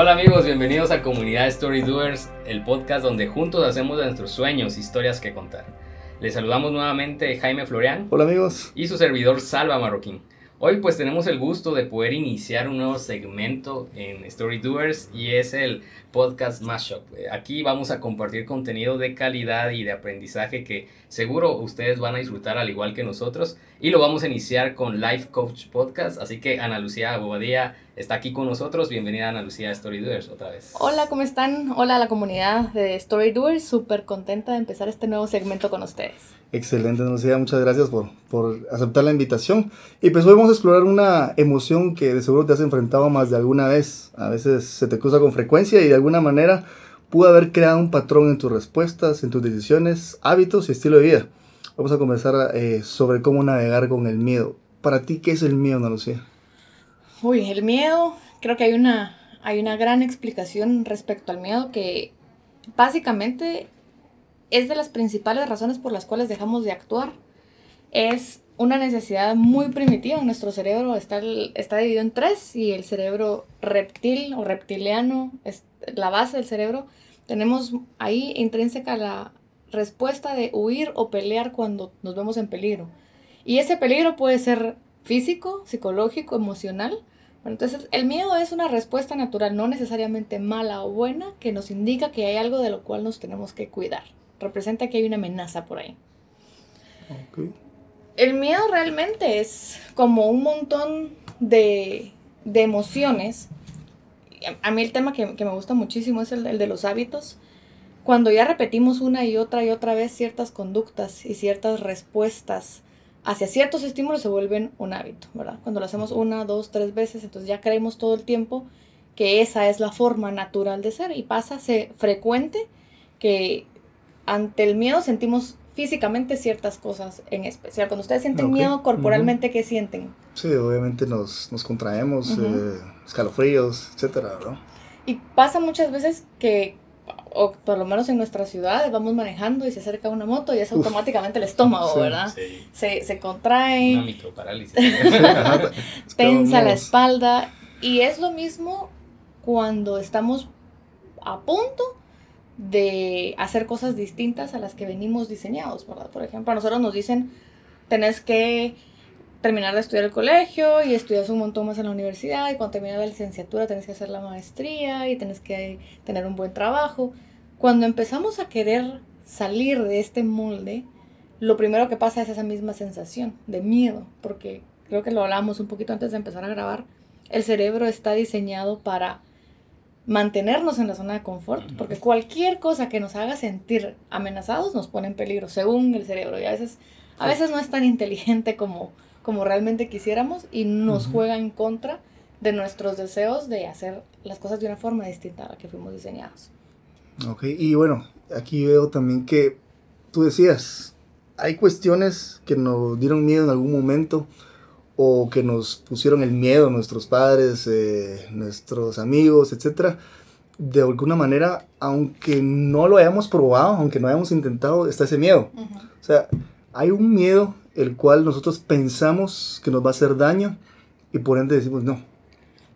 Hola amigos, bienvenidos a Comunidad Story Doers, el podcast donde juntos hacemos de nuestros sueños historias que contar. Les saludamos nuevamente Jaime Florian. Hola amigos. Y su servidor Salva Marroquín. Hoy pues tenemos el gusto de poder iniciar un nuevo segmento en Story Doers y es el podcast Mashup. Aquí vamos a compartir contenido de calidad y de aprendizaje que seguro ustedes van a disfrutar al igual que nosotros y lo vamos a iniciar con Life Coach Podcast, así que Ana Lucía Bobadilla está aquí con nosotros. Bienvenida Ana Lucía a Story Doers otra vez. Hola, ¿cómo están? Hola a la comunidad de Story Doers, súper contenta de empezar este nuevo segmento con ustedes. Excelente, Lucía, muchas gracias por, por aceptar la invitación. Y pues hoy vamos a explorar una emoción que de seguro te has enfrentado más de alguna vez. A veces se te cruza con frecuencia y de alguna manera pudo haber creado un patrón en tus respuestas, en tus decisiones, hábitos y estilo de vida. Vamos a conversar eh, sobre cómo navegar con el miedo. Para ti, ¿qué es el miedo, Ana Lucía? Uy, el miedo, creo que hay una, hay una gran explicación respecto al miedo que básicamente es de las principales razones por las cuales dejamos de actuar. Es una necesidad muy primitiva. Nuestro cerebro está, está dividido en tres y el cerebro reptil o reptiliano es la base del cerebro. Tenemos ahí intrínseca la respuesta de huir o pelear cuando nos vemos en peligro. Y ese peligro puede ser físico, psicológico, emocional. entonces el miedo es una respuesta natural, no necesariamente mala o buena, que nos indica que hay algo de lo cual nos tenemos que cuidar representa que hay una amenaza por ahí. El miedo realmente es como un montón de, emociones. A mí el tema que, me gusta muchísimo es el, el, de los hábitos. Cuando ya repetimos una y otra y otra vez ciertas conductas y ciertas respuestas hacia ciertos estímulos se vuelven un hábito, ¿verdad? Cuando lo hacemos una, dos, tres veces, entonces ya creemos todo el tiempo que esa es la forma natural de ser y pasa frecuente que ante el miedo sentimos físicamente ciertas cosas en especial. Cuando ustedes sienten miedo corporalmente, ¿qué sienten? Sí, obviamente nos, nos contraemos, eh, escalofríos, etcétera, ¿no? Y pasa muchas veces que, o por lo menos en nuestra ciudad, vamos manejando y se acerca una moto y es automáticamente el estómago, ¿verdad? Sí. Se, se contrae. Una microparálisis. tensa la espalda. Y es lo mismo cuando estamos a punto de hacer cosas distintas a las que venimos diseñados, ¿verdad? Por ejemplo, a nosotros nos dicen, tenés que terminar de estudiar el colegio y estudias un montón más en la universidad y cuando terminas la licenciatura tenés que hacer la maestría y tenés que tener un buen trabajo. Cuando empezamos a querer salir de este molde, lo primero que pasa es esa misma sensación de miedo, porque creo que lo hablamos un poquito antes de empezar a grabar, el cerebro está diseñado para mantenernos en la zona de confort, porque cualquier cosa que nos haga sentir amenazados nos pone en peligro, según el cerebro, y a veces, a veces no es tan inteligente como, como realmente quisiéramos y nos juega en contra de nuestros deseos de hacer las cosas de una forma distinta a la que fuimos diseñados. Ok, y bueno, aquí veo también que tú decías, hay cuestiones que nos dieron miedo en algún momento, o que nos pusieron el miedo nuestros padres, eh, nuestros amigos, etc. De alguna manera, aunque no lo hayamos probado, aunque no hayamos intentado, está ese miedo. O sea, hay un miedo el cual nosotros pensamos que nos va a hacer daño y por ende decimos no.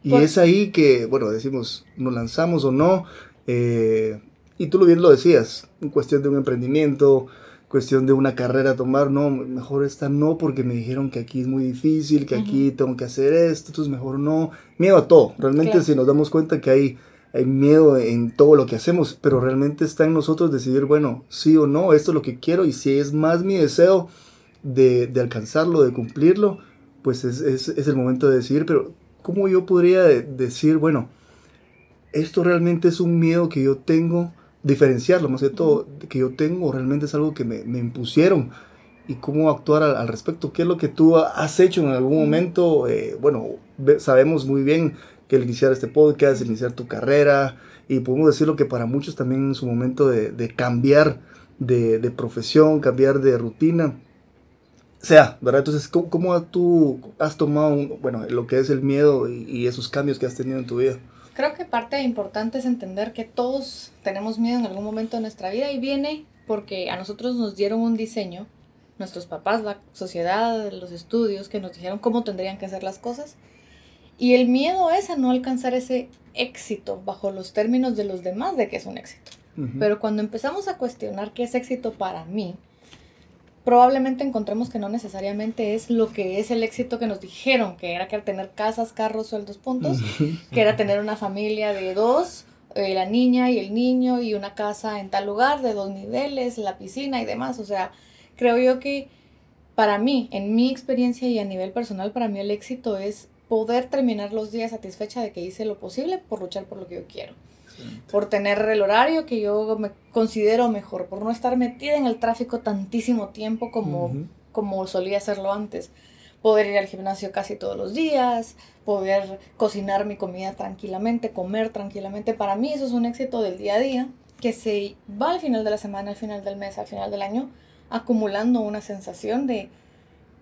Y pues es ahí que, bueno, decimos, nos lanzamos o no. Eh, y tú lo bien lo decías, en cuestión de un emprendimiento, cuestión de una carrera tomar, no, mejor esta no porque me dijeron que aquí es muy difícil, que aquí tengo que hacer esto, entonces mejor no. Miedo a todo, realmente si nos damos cuenta que hay, hay miedo en todo lo que hacemos, pero realmente está en nosotros decidir, bueno, sí o no, esto es lo que quiero y si es más mi deseo de, de alcanzarlo, de cumplirlo, pues es, es, es, el momento de decidir, pero ¿cómo yo podría decir, bueno, esto realmente es un miedo que yo tengo? diferenciarlo, más que todo, que yo tengo realmente es algo que me, me impusieron y cómo actuar al, respecto. ¿Qué es lo que tú has hecho en algún momento? Eh, bueno, sabemos muy bien que el iniciar este podcast, el iniciar tu carrera, y podemos decirlo que para muchos también en su momento de, de cambiar de, de, profesión, cambiar de rutina, sea, ¿verdad? Entonces, ¿cómo, cómo tú has tomado, bueno, lo que es el miedo y, y esos cambios que has tenido en tu vida? Creo que parte importante es entender que todos tenemos miedo en algún momento de nuestra vida y viene porque a nosotros nos dieron un diseño, nuestros papás, la sociedad, los estudios, que nos dijeron cómo tendrían que hacer las cosas. Y el miedo es a no alcanzar ese éxito bajo los términos de los demás de que es un éxito. Pero cuando empezamos a cuestionar qué es éxito para mí, probablemente encontremos que no necesariamente es lo que es el éxito que nos dijeron, que era que tener casas, carros, sueldos, puntos, que era tener una familia de dos, eh, la niña y el niño y una casa en tal lugar de dos niveles, la piscina y demás. O sea, creo yo que para mí, en mi experiencia y a nivel personal, para mí el éxito es poder terminar los días satisfecha de que hice lo posible por luchar por lo que yo quiero. Por tener el horario que yo me considero mejor, por no estar metida en el tráfico tantísimo tiempo como, como solía hacerlo antes. Poder ir al gimnasio casi todos los días, poder cocinar mi comida tranquilamente, comer tranquilamente. Para mí eso es un éxito del día a día que se va al final de la semana, al final del mes, al final del año, acumulando una sensación de,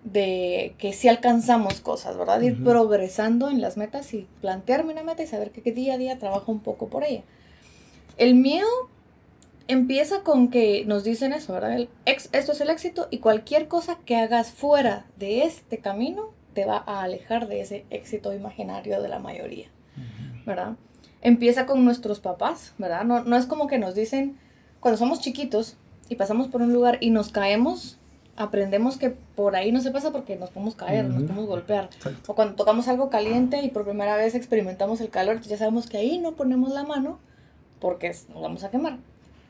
de que si alcanzamos cosas, ¿verdad? Ir progresando en las metas y plantearme una meta y saber que, día a día trabajo un poco por ella. El miedo empieza con que nos dicen eso, ¿verdad? El esto es el éxito y cualquier cosa que hagas fuera de este camino te va a alejar de ese éxito imaginario de la mayoría, ¿verdad? Empieza con nuestros papás, ¿verdad? No, no es como que nos dicen, cuando somos chiquitos y pasamos por un lugar y nos caemos, aprendemos que por ahí no se pasa porque nos podemos caer, nos podemos golpear. O cuando tocamos algo caliente y por primera vez experimentamos el calor, ya sabemos que ahí no ponemos la mano porque nos vamos a quemar.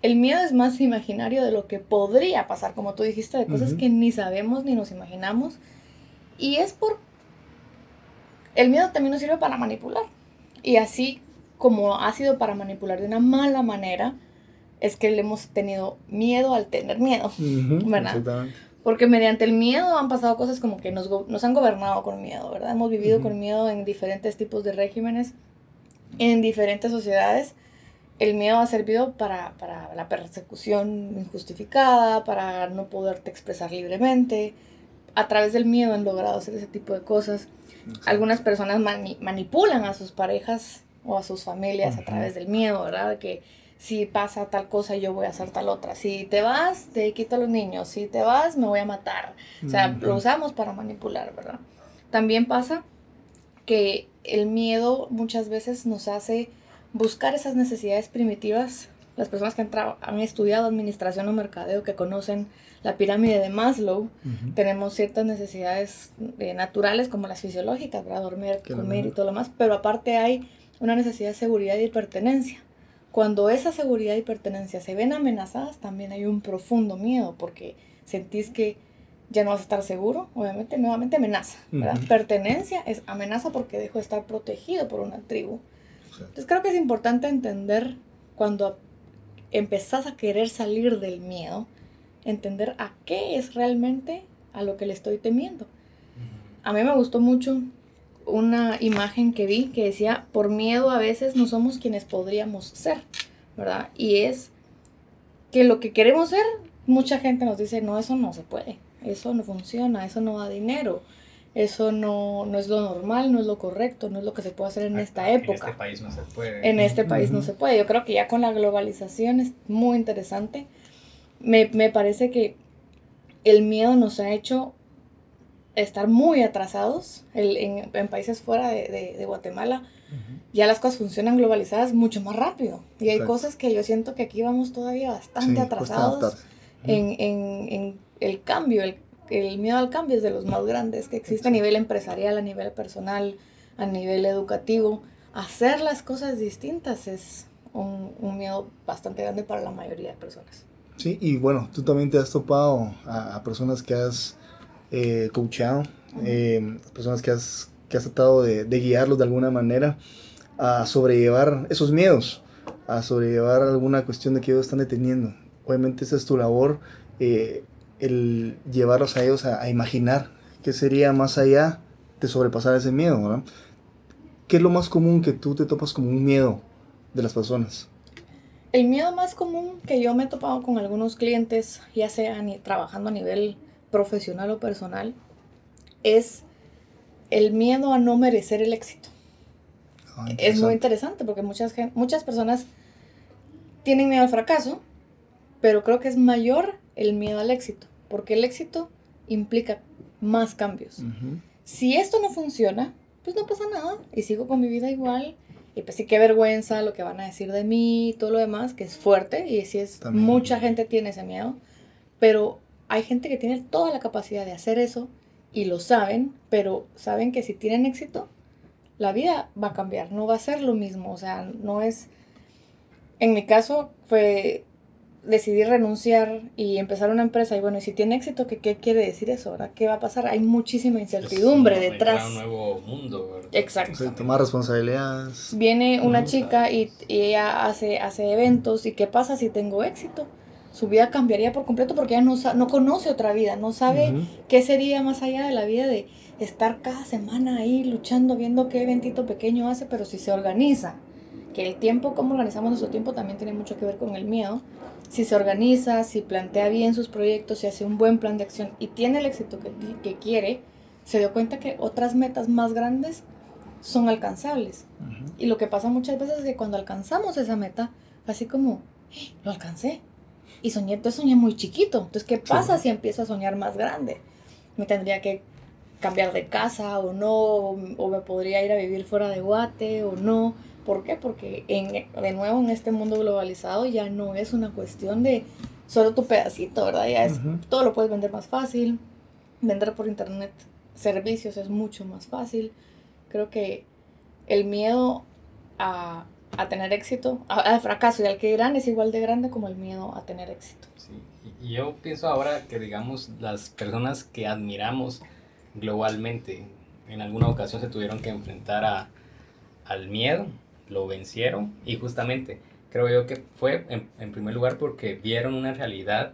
El miedo es más imaginario de lo que podría pasar, como tú dijiste, de cosas que ni sabemos ni nos imaginamos. Y es por... El miedo también nos sirve para manipular. Y así como ha sido para manipular de una mala manera, es que le hemos tenido miedo al tener miedo, ¿verdad? Porque mediante el miedo han pasado cosas como que nos, nos han gobernado con miedo, ¿verdad? Hemos vivido con miedo en diferentes tipos de regímenes, en diferentes sociedades. El miedo ha servido para, para la persecución injustificada, para no poderte expresar libremente. A través del miedo han logrado hacer ese tipo de cosas. Algunas personas manipulan a sus parejas o a sus familias a través del miedo, ¿verdad? Que si pasa tal cosa, yo voy a hacer tal otra. Si te vas, te quito a los niños. Si te vas, me voy a matar. O sea, lo usamos para manipular, ¿verdad? También pasa que el miedo muchas veces nos hace buscar esas necesidades primitivas. Las personas que han, han estudiado administración o mercadeo, que conocen la pirámide de Maslow, tenemos ciertas necesidades eh, naturales como las fisiológicas, ¿verdad? Dormir, comer y todo lo más, pero aparte hay una necesidad de seguridad y pertenencia. Cuando esa seguridad y pertenencia se ven amenazadas, también hay un profundo miedo porque sentís que ya no vas a estar seguro, obviamente, nuevamente amenaza, ¿verdad? Pertenencia es amenaza porque dejo de estar protegido por una tribu. Entonces creo que es importante entender cuando empezás a querer salir del miedo, entender a qué es realmente a lo que le estoy temiendo. A mí me gustó mucho una imagen que vi que decía, por miedo a veces no somos quienes podríamos ser, ¿verdad? Y es que lo que queremos ser, mucha gente nos dice, no, eso no se puede, eso no funciona, eso no da dinero, eso no, no es lo normal, no es lo correcto, no es lo que se puede hacer en esta época. En este país no se puede. En este país no se puede. Yo creo que ya con la globalización es muy interesante. Me, me parece que el miedo nos ha hecho estar muy atrasados en, en, países fuera de, de, Guatemala. Ya las cosas funcionan globalizadas mucho más rápido. Y hay cosas que yo siento que aquí vamos todavía bastante atrasados en, en, el cambio. El, el, miedo al cambio es de los más grandes que existe a nivel empresarial, a nivel personal, a nivel educativo. Hacer las cosas distintas es un, un miedo bastante grande para la mayoría de personas. Sí, y bueno, tú también te has topado a, a personas que has eh, coachado, eh, personas que has, que has tratado de, guiarlos de alguna manera a sobrellevar esos miedos, a sobrellevar alguna cuestión de que ellos están deteniendo. Obviamente esa es tu labor, eh, el llevarlos a ellos a, imaginar qué sería más allá de sobrepasar ese miedo. ¿Qué es lo más común que tú te topas como un miedo de las personas? El miedo más común que yo me he topado con algunos clientes, ya sea trabajando a nivel profesional o personal, es el miedo a no merecer el éxito. Ah, es muy interesante porque muchas, muchas personas tienen miedo al fracaso, pero creo que es mayor el miedo al éxito, porque el éxito implica más cambios. Si esto no funciona, pues no pasa nada y sigo con mi vida igual. Y pues sí, qué vergüenza lo que van a decir de mí y todo lo demás, que es fuerte y sí es, mucha gente tiene ese miedo, pero hay gente que tiene toda la capacidad de hacer eso y lo saben, pero saben que si tienen éxito, la vida va a cambiar, no va a ser lo mismo, o sea, no es... En mi caso fue decidí renunciar y empezar una empresa. Y bueno, y si tiene éxito, ¿qué, qué quiere decir eso? ¿verdad? ¿Qué va a pasar? Hay muchísima incertidumbre detrás. Un nuevo mundo, ¿verdad? Exacto. tomar responsabilidades. Viene una chica y, y, ella hace, hace eventos. ¿Y qué pasa si tengo éxito? Su vida cambiaría por completo porque ella no, no conoce otra vida, no sabe qué sería más allá de la vida de estar cada semana ahí luchando, viendo qué eventito pequeño hace, pero si se organiza, que el tiempo, cómo organizamos nuestro tiempo, también tiene mucho que ver con el miedo si se organiza, si plantea bien sus proyectos, si hace un buen plan de acción y tiene el éxito que, que quiere, se dio cuenta que otras metas más grandes son alcanzables. Y lo que pasa muchas veces es que cuando alcanzamos esa meta, así como, ¡Eh, lo alcancé. Y soñé, entonces soñé muy chiquito. Entonces, ¿qué pasa si empiezo a soñar más grande? Me tendría que cambiar de casa o no, o me podría ir a vivir fuera de Guate o no ¿Por qué? Porque en, de nuevo en este mundo globalizado ya no es una cuestión de solo tu pedacito, ¿verdad? Ya es, todo lo puedes vender más fácil, vender por internet servicios es mucho más fácil. Creo que el miedo a, a tener éxito, al fracaso y al que dirán es igual de grande como el miedo a tener éxito. Sí, y yo pienso ahora que digamos las personas que admiramos globalmente en alguna ocasión se tuvieron que enfrentar a, al miedo lo vencieron y justamente creo yo que fue en, primer lugar porque vieron una realidad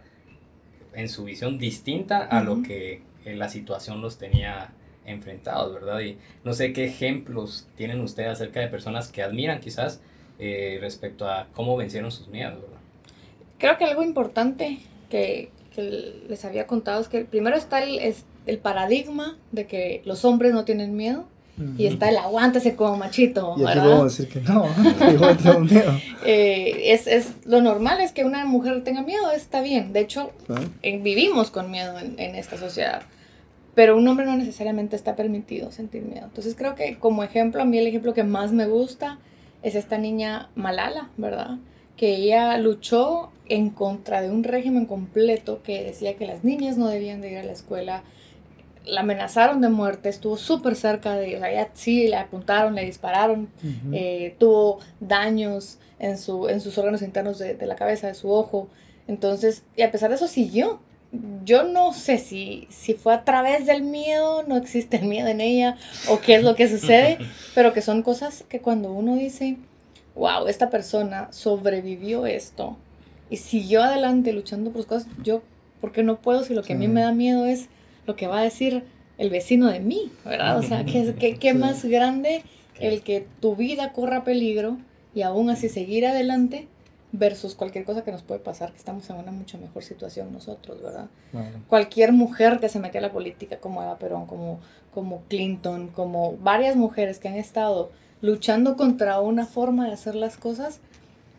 en su visión distinta a lo que la situación los tenía enfrentados, ¿verdad? Y no sé qué ejemplos tienen ustedes acerca de personas que admiran quizás eh, respecto a cómo vencieron sus miedos, ¿verdad? Creo que algo importante que, que les había contado es que primero está el, es el paradigma de que los hombres no tienen miedo y está el aguántese como machito. Y aquí decir que no, igual tengo miedo. Eh, es, es, lo normal es que una mujer tenga miedo, está bien. De hecho, ah. eh, vivimos con miedo en, en, esta sociedad. Pero un hombre no necesariamente está permitido sentir miedo. Entonces creo que como ejemplo, a mí el ejemplo que más me gusta es esta niña Malala, ¿verdad? Que ella luchó en contra de un régimen completo que decía que las niñas no debían de ir a la escuela, la amenazaron de muerte, estuvo súper cerca de, o sea, ya sí, le apuntaron, le dispararon, eh, tuvo daños en, su, en sus órganos internos de, la cabeza, de su ojo. Entonces, y a pesar de eso siguió. Yo no sé si, si fue a través del miedo, no existe el miedo en ella, o qué es lo que sucede, pero que son cosas que cuando uno dice, wow, esta persona sobrevivió esto y siguió adelante luchando por sus cosas, yo, ¿por qué no puedo si lo que a mí me da miedo es lo que va a decir el vecino de mí, ¿verdad? O sea, ¿qué, qué, más grande el que tu vida corra peligro y aún así seguir adelante versus cualquier cosa que nos puede pasar, que estamos en una mucho mejor situación nosotros, ¿verdad? Cualquier mujer que se mete a la política, como Eva Perón, como, como Clinton, como varias mujeres que han estado luchando contra una forma de hacer las cosas,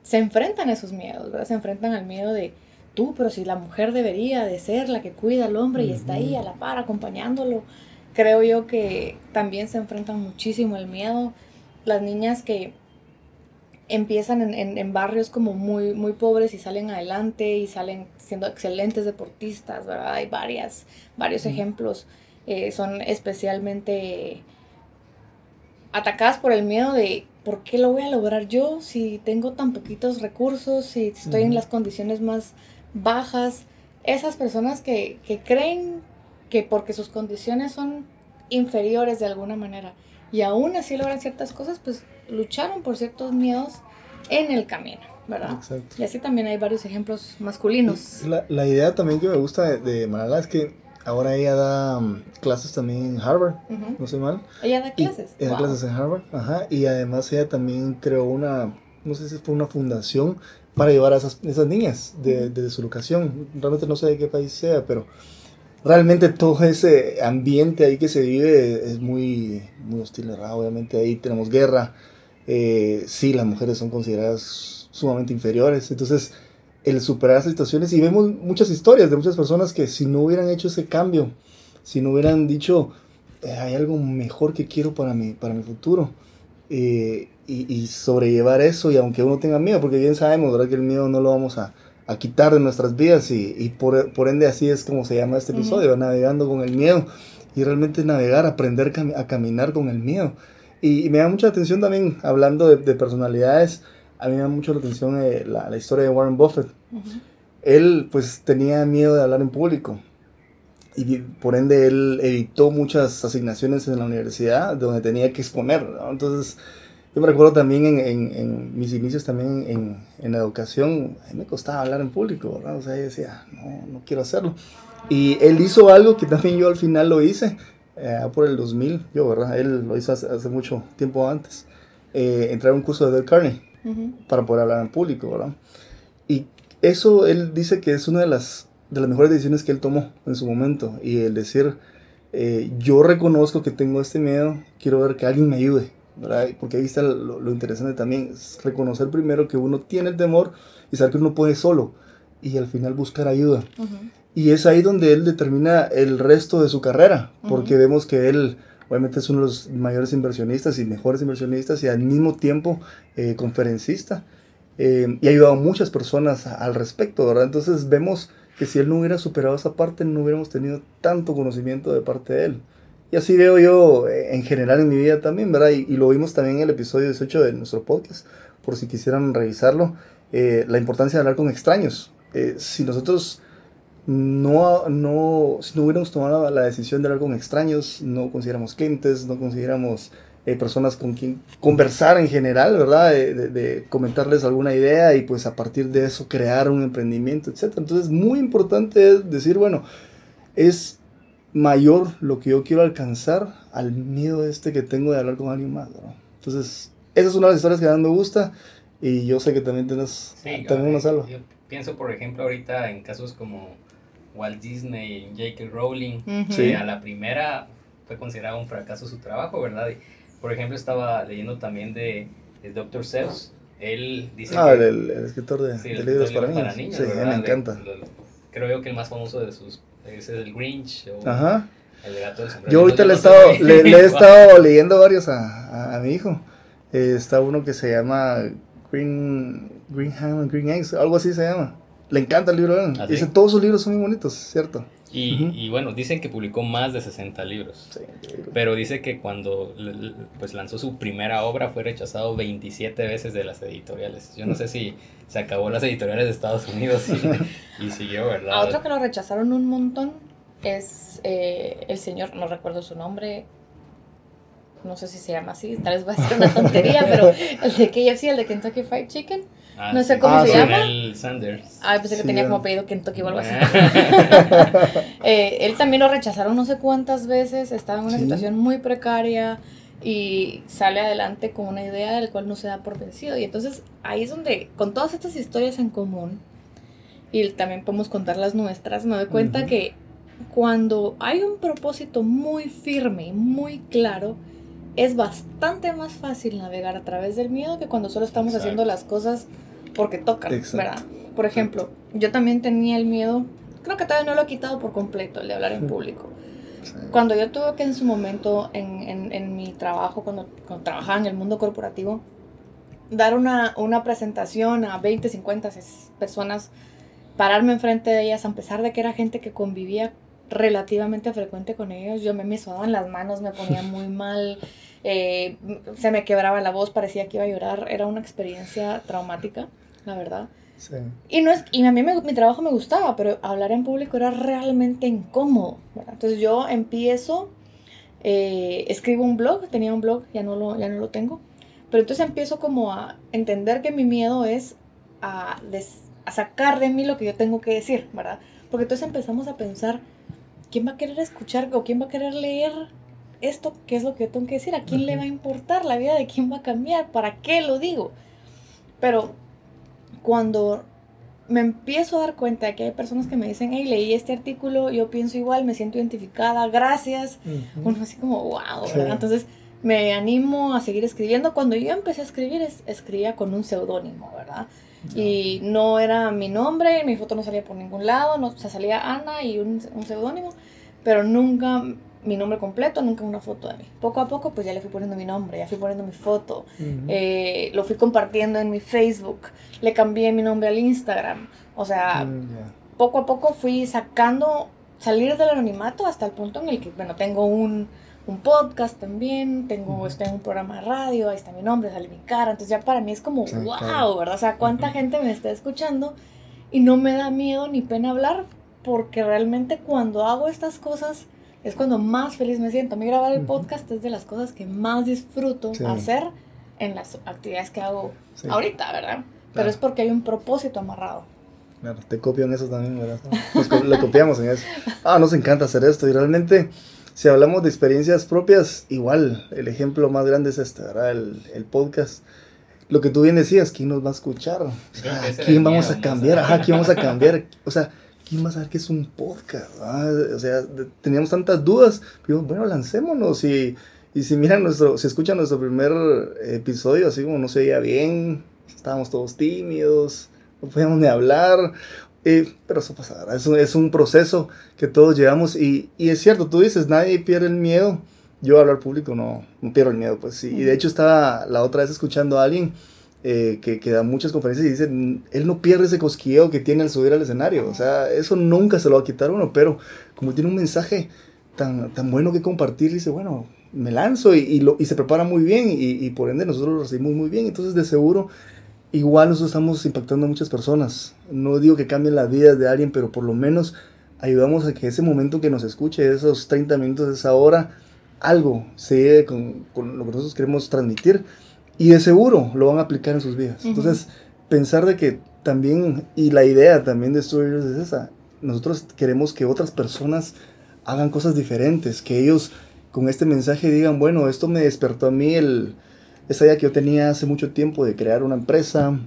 se enfrentan a esos miedos, ¿verdad? Se enfrentan al miedo de, tú, pero si la mujer debería de ser la que cuida al hombre y está ahí a la par acompañándolo, creo yo que también se enfrentan muchísimo al miedo. Las niñas que empiezan en, en, barrios como muy, muy pobres y salen adelante y salen siendo excelentes deportistas, ¿verdad? Hay varias, varios ejemplos. Eh, son especialmente atacadas por el miedo de ¿por qué lo voy a lograr yo si tengo tan poquitos recursos, si estoy en las condiciones más bajas, esas personas que, creen que porque sus condiciones son inferiores de alguna manera y aún así logran ciertas cosas, pues lucharon por ciertos miedos en el camino, ¿verdad? Exacto. Y así también hay varios ejemplos masculinos. La, idea también que me gusta de, de Malala es que ahora ella da um, clases también en Harvard, no sé mal. Ella da clases. ella da clases en Harvard, ajá, y además ella también creó una, no sé si fue una fundación para llevar a esas, esas niñas de, de, su educación. Realmente no sé de qué país sea, pero realmente todo ese ambiente ahí que se vive es muy, muy hostil, ¿verdad? Obviamente ahí tenemos guerra. Eh, sí, las mujeres son consideradas sumamente inferiores. Entonces, el superar esas situaciones, y vemos muchas historias de muchas personas que si no hubieran hecho ese cambio, si no hubieran dicho, eh, hay algo mejor que quiero para mi, para mi futuro. Eh, y, y, sobrellevar eso, y aunque uno tenga miedo, porque bien sabemos, ¿verdad? Que el miedo no lo vamos a, a quitar de nuestras vidas, y, y por, por, ende así es como se llama este episodio, navegando con el miedo, y realmente navegar, aprender a caminar con el miedo. Y, me da mucha atención también, hablando de, de, personalidades, a mí me da mucho la atención eh, la, la, historia de Warren Buffett. Él pues tenía miedo de hablar en público y por ende él evitó muchas asignaciones en la universidad donde tenía que exponer. Entonces, yo me recuerdo también en, en, en mis inicios también en, en, educación, a mí me costaba hablar en público, ¿verdad? O sea, yo decía, no, no quiero hacerlo. Y él hizo algo que también yo al final lo hice, eh, por el 2000, yo, ¿verdad? Él lo hizo hace, hace mucho tiempo antes. Eh, entrar a un curso de Del Carney uh -huh. para poder hablar en público, ¿verdad? Y eso él dice que es una de las de las mejores decisiones que él tomó en su momento. Y el decir, eh, yo reconozco que tengo este miedo, quiero ver que alguien me ayude. ¿Verdad? Porque ahí está lo, lo, interesante también, es reconocer primero que uno tiene el temor y saber que uno puede solo y al final buscar ayuda. Uh -huh. Y es ahí donde él determina el resto de su carrera, porque uh -huh. vemos que él obviamente es uno de los mayores inversionistas y mejores inversionistas y al mismo tiempo eh, conferencista. Eh, y ha ayudado a muchas personas al respecto, ¿verdad? Entonces vemos que si él no hubiera superado esa parte, no hubiéramos tenido tanto conocimiento de parte de él. Y así veo yo eh, en general en mi vida también, ¿verdad? Y, lo vimos también en el episodio 18 de nuestro podcast, por si quisieran revisarlo, eh, la importancia de hablar con extraños. Eh, si nosotros no, no, si no hubiéramos tomado la decisión de hablar con extraños, no consideramos clientes, no consideramos personas con quien conversar en general, ¿verdad? De, comentarles alguna idea y pues a partir de eso crear un emprendimiento, etc. Entonces, muy importante es decir, bueno, es mayor lo que yo quiero alcanzar al miedo este que tengo de hablar con alguien más, ¿no? Entonces, esa es una de las historias que a mí me gusta y yo sé que también tienes sí, también una salva. Yo pienso, por ejemplo, ahorita en casos como Walt Disney y J.K. Rowling, uh -huh. sí. a la primera fue considerado un fracaso su trabajo, ¿verdad? Y, por ejemplo, estaba leyendo también de, de Dr. Seuss. Él dice ah, que, el, el, escritor de, sí, de libros para, para, niños. niños. Sí, me encanta. De, creo yo que el más famoso de sus es el Grinch. O Ajá. El gato del sombrero. Yo ahorita le, he estado, le, le, he estado leyendo varios a, a, a mi hijo. Eh, está uno que se llama Green, Green Ham and Green Eggs, algo así se llama. Le encanta el libro. ¿Ah, Dice, todos sus libros son muy bonitos, ¿cierto? Y, uh -huh. y, bueno, dicen que publicó más de 60 libros. Sí, pero dice que cuando pues, lanzó su primera obra fue rechazado 27 veces de las editoriales. Yo no sé si se acabó las editoriales de Estados Unidos y, y siguió, ¿verdad? A otro que lo rechazaron un montón es eh, el señor, no recuerdo su nombre, no sé si se llama así, tal vez va a ser una tontería, pero el de KFC, el de Kentucky Fried Chicken, ah, no sé sí. cómo ah, se sí. llama. El Sanders. Ah, pensé que sí, tenía como apellido Kentucky o algo así. eh, él también lo rechazaron no sé cuántas veces, estaba en una situación muy precaria y sale adelante con una idea del cual no se da por vencido. Y entonces ahí es donde, con todas estas historias en común, y también podemos contar las nuestras, me doy cuenta uh -huh. que cuando hay un propósito muy firme y muy claro, es bastante más fácil navegar a través del miedo que cuando solo estamos Exacto. haciendo las cosas porque tocan, Exacto. ¿verdad? Por ejemplo, yo también tenía el miedo, creo que todavía no lo he quitado por completo, el de hablar en público. Sí. Cuando yo tuve que en su momento, en, en, en mi trabajo, cuando, cuando, trabajaba en el mundo corporativo, dar una, una presentación a 20, 50 personas, pararme enfrente de ellas, a pesar de que era gente que convivía relativamente frecuente con ellos. Yo me, me sudaban las manos, me ponía muy mal, eh, se me quebraba la voz, parecía que iba a llorar. Era una experiencia traumática, la verdad. Sí. Y, no es, y a mí me, mi trabajo me gustaba, pero hablar en público era realmente incómodo. ¿verdad? Entonces yo empiezo, eh, escribo un blog, tenía un blog, ya no, lo, ya no lo tengo, pero entonces empiezo como a entender que mi miedo es a, des, a sacar de mí lo que yo tengo que decir, ¿verdad? Porque entonces empezamos a pensar, ¿quién va a querer escuchar o quién va a querer leer esto? ¿Qué es lo que yo tengo que decir? ¿A quién uh -huh. le va a importar? ¿La vida de quién va a cambiar? ¿Para qué lo digo? Pero cuando me empiezo a dar cuenta de que hay personas que me dicen, hey, leí este artículo, yo pienso igual, me siento identificada, gracias. Uh -huh. Uno así como, wow, sí. Entonces me animo a seguir escribiendo. Cuando yo empecé a escribir, es, escribía con un seudónimo, ¿verdad? Y no era mi nombre, mi foto no salía por ningún lado, no, o sea, salía Ana y un, un seudónimo, pero nunca mi nombre completo, nunca una foto de mí. Poco a poco, pues ya le fui poniendo mi nombre, ya fui poniendo mi foto, eh, lo fui compartiendo en mi Facebook, le cambié mi nombre al Instagram. O sea, mm, poco a poco fui sacando, salir del anonimato hasta el punto en el que, bueno, tengo un, podcast también, tengo, estoy en un programa de radio, ahí está mi nombre, sale mi cara. Entonces ya para mí es como, wow, ¿verdad? O sea, cuánta gente me está escuchando y no me da miedo ni pena hablar porque realmente cuando hago estas cosas es cuando más feliz me siento. A mí grabar el podcast es de las cosas que más disfruto hacer en las actividades que hago ahorita, ¿verdad? Pero es porque hay un propósito amarrado. Claro, te copio en eso también, ¿verdad? lo copiamos en eso. Ah, nos encanta hacer esto y realmente, si hablamos de experiencias propias, igual, el ejemplo más grande es este, ¿verdad? El, el podcast. Lo que tú bien decías, ¿quién nos va a escuchar? ¿Quién vamos a cambiar? Ajá, ¿quién vamos a cambiar? O sea, ¿quién va a saber qué es un podcast? Ah, o sea, teníamos tantas dudas, pero bueno, lancémonos y, y si miran nuestro, si escuchan nuestro primer episodio, así como no se veía bien, estábamos todos tímidos, no podíamos ni hablar, eh, pero eso pasa, es un, es un proceso que todos llevamos y, y, es cierto, tú dices, nadie pierde el miedo, yo hablar público no, no pierdo el miedo, pues sí, y de hecho estaba la otra vez escuchando a alguien eh, que, que, da muchas conferencias y dice, él no pierde ese cosquilleo que tiene al subir al escenario. O sea, eso nunca se lo va a quitar uno, pero como tiene un mensaje tan, tan bueno que compartir, dice, bueno, me lanzo y, y, lo, y se prepara muy bien y, y, por ende nosotros lo recibimos muy bien. Entonces, de seguro, igual nosotros estamos impactando a muchas personas. No digo que cambien la vida de alguien, pero por lo menos ayudamos a que ese momento que nos escuche, esos 30 minutos, esa hora, algo se lleve con, con lo que nosotros queremos transmitir y de seguro lo van a aplicar en sus vidas. Entonces, pensar de que también, y la idea también de Storyers es esa, nosotros queremos que otras personas hagan cosas diferentes, que ellos con este mensaje digan, bueno, esto me despertó a mí el, esa idea que yo tenía hace mucho tiempo de crear una empresa,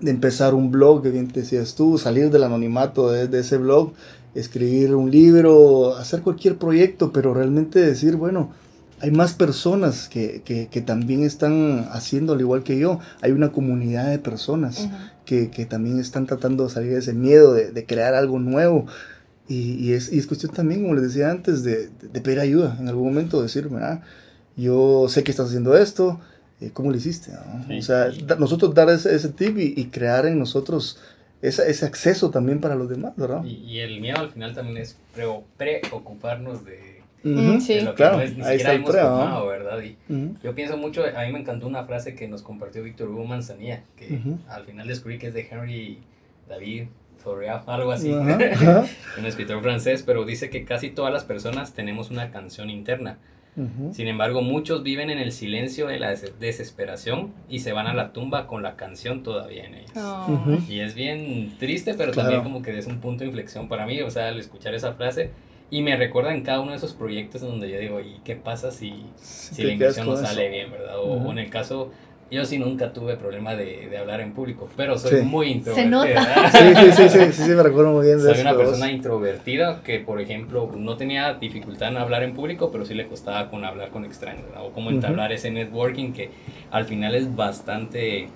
de empezar un blog, que bien decías tú, salir del anonimato de, de ese blog, escribir un libro, hacer cualquier proyecto, pero realmente decir, bueno, hay más personas que, que, que, también están haciendo al igual que yo. Hay una comunidad de personas que, que, también están tratando de salir de ese miedo de, de crear algo nuevo. Y, y, es, y, es, cuestión también, como les decía antes, de, de pedir ayuda en algún momento, decir, ah, yo sé que estás haciendo esto, eh, ¿cómo lo hiciste? O sea, nosotros dar ese, ese tip y, y, crear en nosotros ese, ese acceso también para los demás, ¿verdad? Y, y el miedo al final también es preocuparnos de sí. lo que claro, no es, ni ahí está hemos tomado, ¿verdad? Y yo pienso mucho, a mí me encantó una frase que nos compartió Víctor Hugo Manzanilla, que al final descubrí que es de Henry David Thoreau, algo así, un escritor francés, pero dice que casi todas las personas tenemos una canción interna. Sin embargo, muchos viven en el silencio de la desesperación y se van a la tumba con la canción todavía en ellos. Oh. Y es bien triste, pero también como que es un punto de inflexión para mí, o sea, al escuchar esa frase, y me recuerda en cada uno de esos proyectos donde yo digo, ¿y qué pasa si, si la inversión no sale bien, verdad? O, en el caso, yo sí nunca tuve problema de, de hablar en público, pero soy muy introvertida. Se nota. Sí, sí, sí, sí, sí, me recuerdo muy bien de Soy una persona introvertida que, por ejemplo, no tenía dificultad en hablar en público, pero sí le costaba con hablar con extraños, ¿verdad? O cómo entablar ese networking que al final es bastante...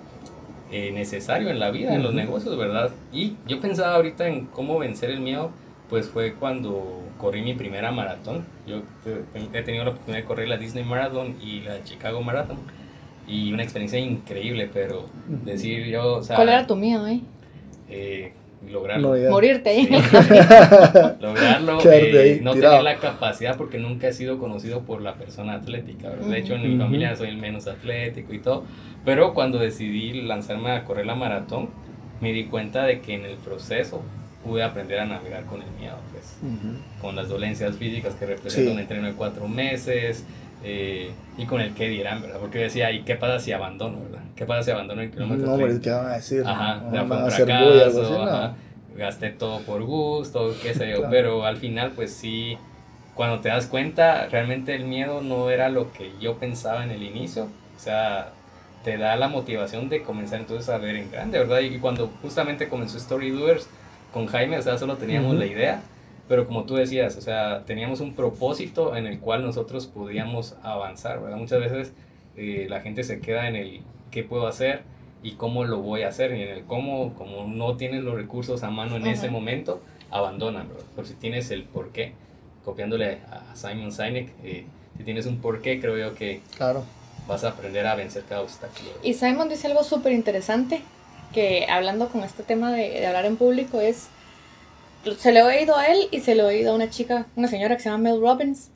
Eh, necesario en la vida, en los negocios, ¿verdad? Y yo pensaba ahorita en cómo vencer el miedo, pues fue cuando corrí mi primera maratón. Yo he tenido la oportunidad de correr la Disney Marathon y la Chicago Marathon. Y una experiencia increíble, pero decir yo... O sea, ¿Cuál era tu miedo ahí? Eh, lograrlo. Morirte ahí. lograrlo, eh, no tener la capacidad porque nunca he sido conocido por la persona atlética. De hecho, en mi familia soy el menos atlético y todo. Pero cuando decidí lanzarme a correr la maratón, me di cuenta de que en el proceso pude aprender a navegar con el miedo, pues, con las dolencias físicas que representan un entreno de cuatro meses eh, y con el qué dirán, ¿verdad? Porque yo decía, ¿y qué pasa si abandono, verdad? ¿Qué pasa si abandono el kilómetro No, pero ¿qué van a decir? Ajá, ya fue un fracaso, ajá, gasté todo por gusto, qué sé yo, pero al final, pues sí, cuando te das cuenta, realmente el miedo no era lo que yo pensaba en el inicio, o sea, te da la motivación de comenzar entonces a ver en grande, ¿verdad? Y cuando justamente comenzó Story Doers, con Jaime, o sea, solo teníamos la idea, pero como tú decías, o sea, teníamos un propósito en el cual nosotros podíamos avanzar, ¿verdad? Muchas veces eh, la gente se queda en el qué puedo hacer y cómo lo voy a hacer, y en el cómo, como no tienes los recursos a mano en ese momento, abandonan, ¿verdad? Por si tienes el por qué. copiándole a Simon Sinek. Eh, si tienes un porqué, creo yo que claro. vas a aprender a vencer cada obstáculo. Y Simon dice algo súper interesante, que hablando con este tema de, de, hablar en público es, se le he oído a él y se le he oído a una chica, una señora que se llama Mel Robbins,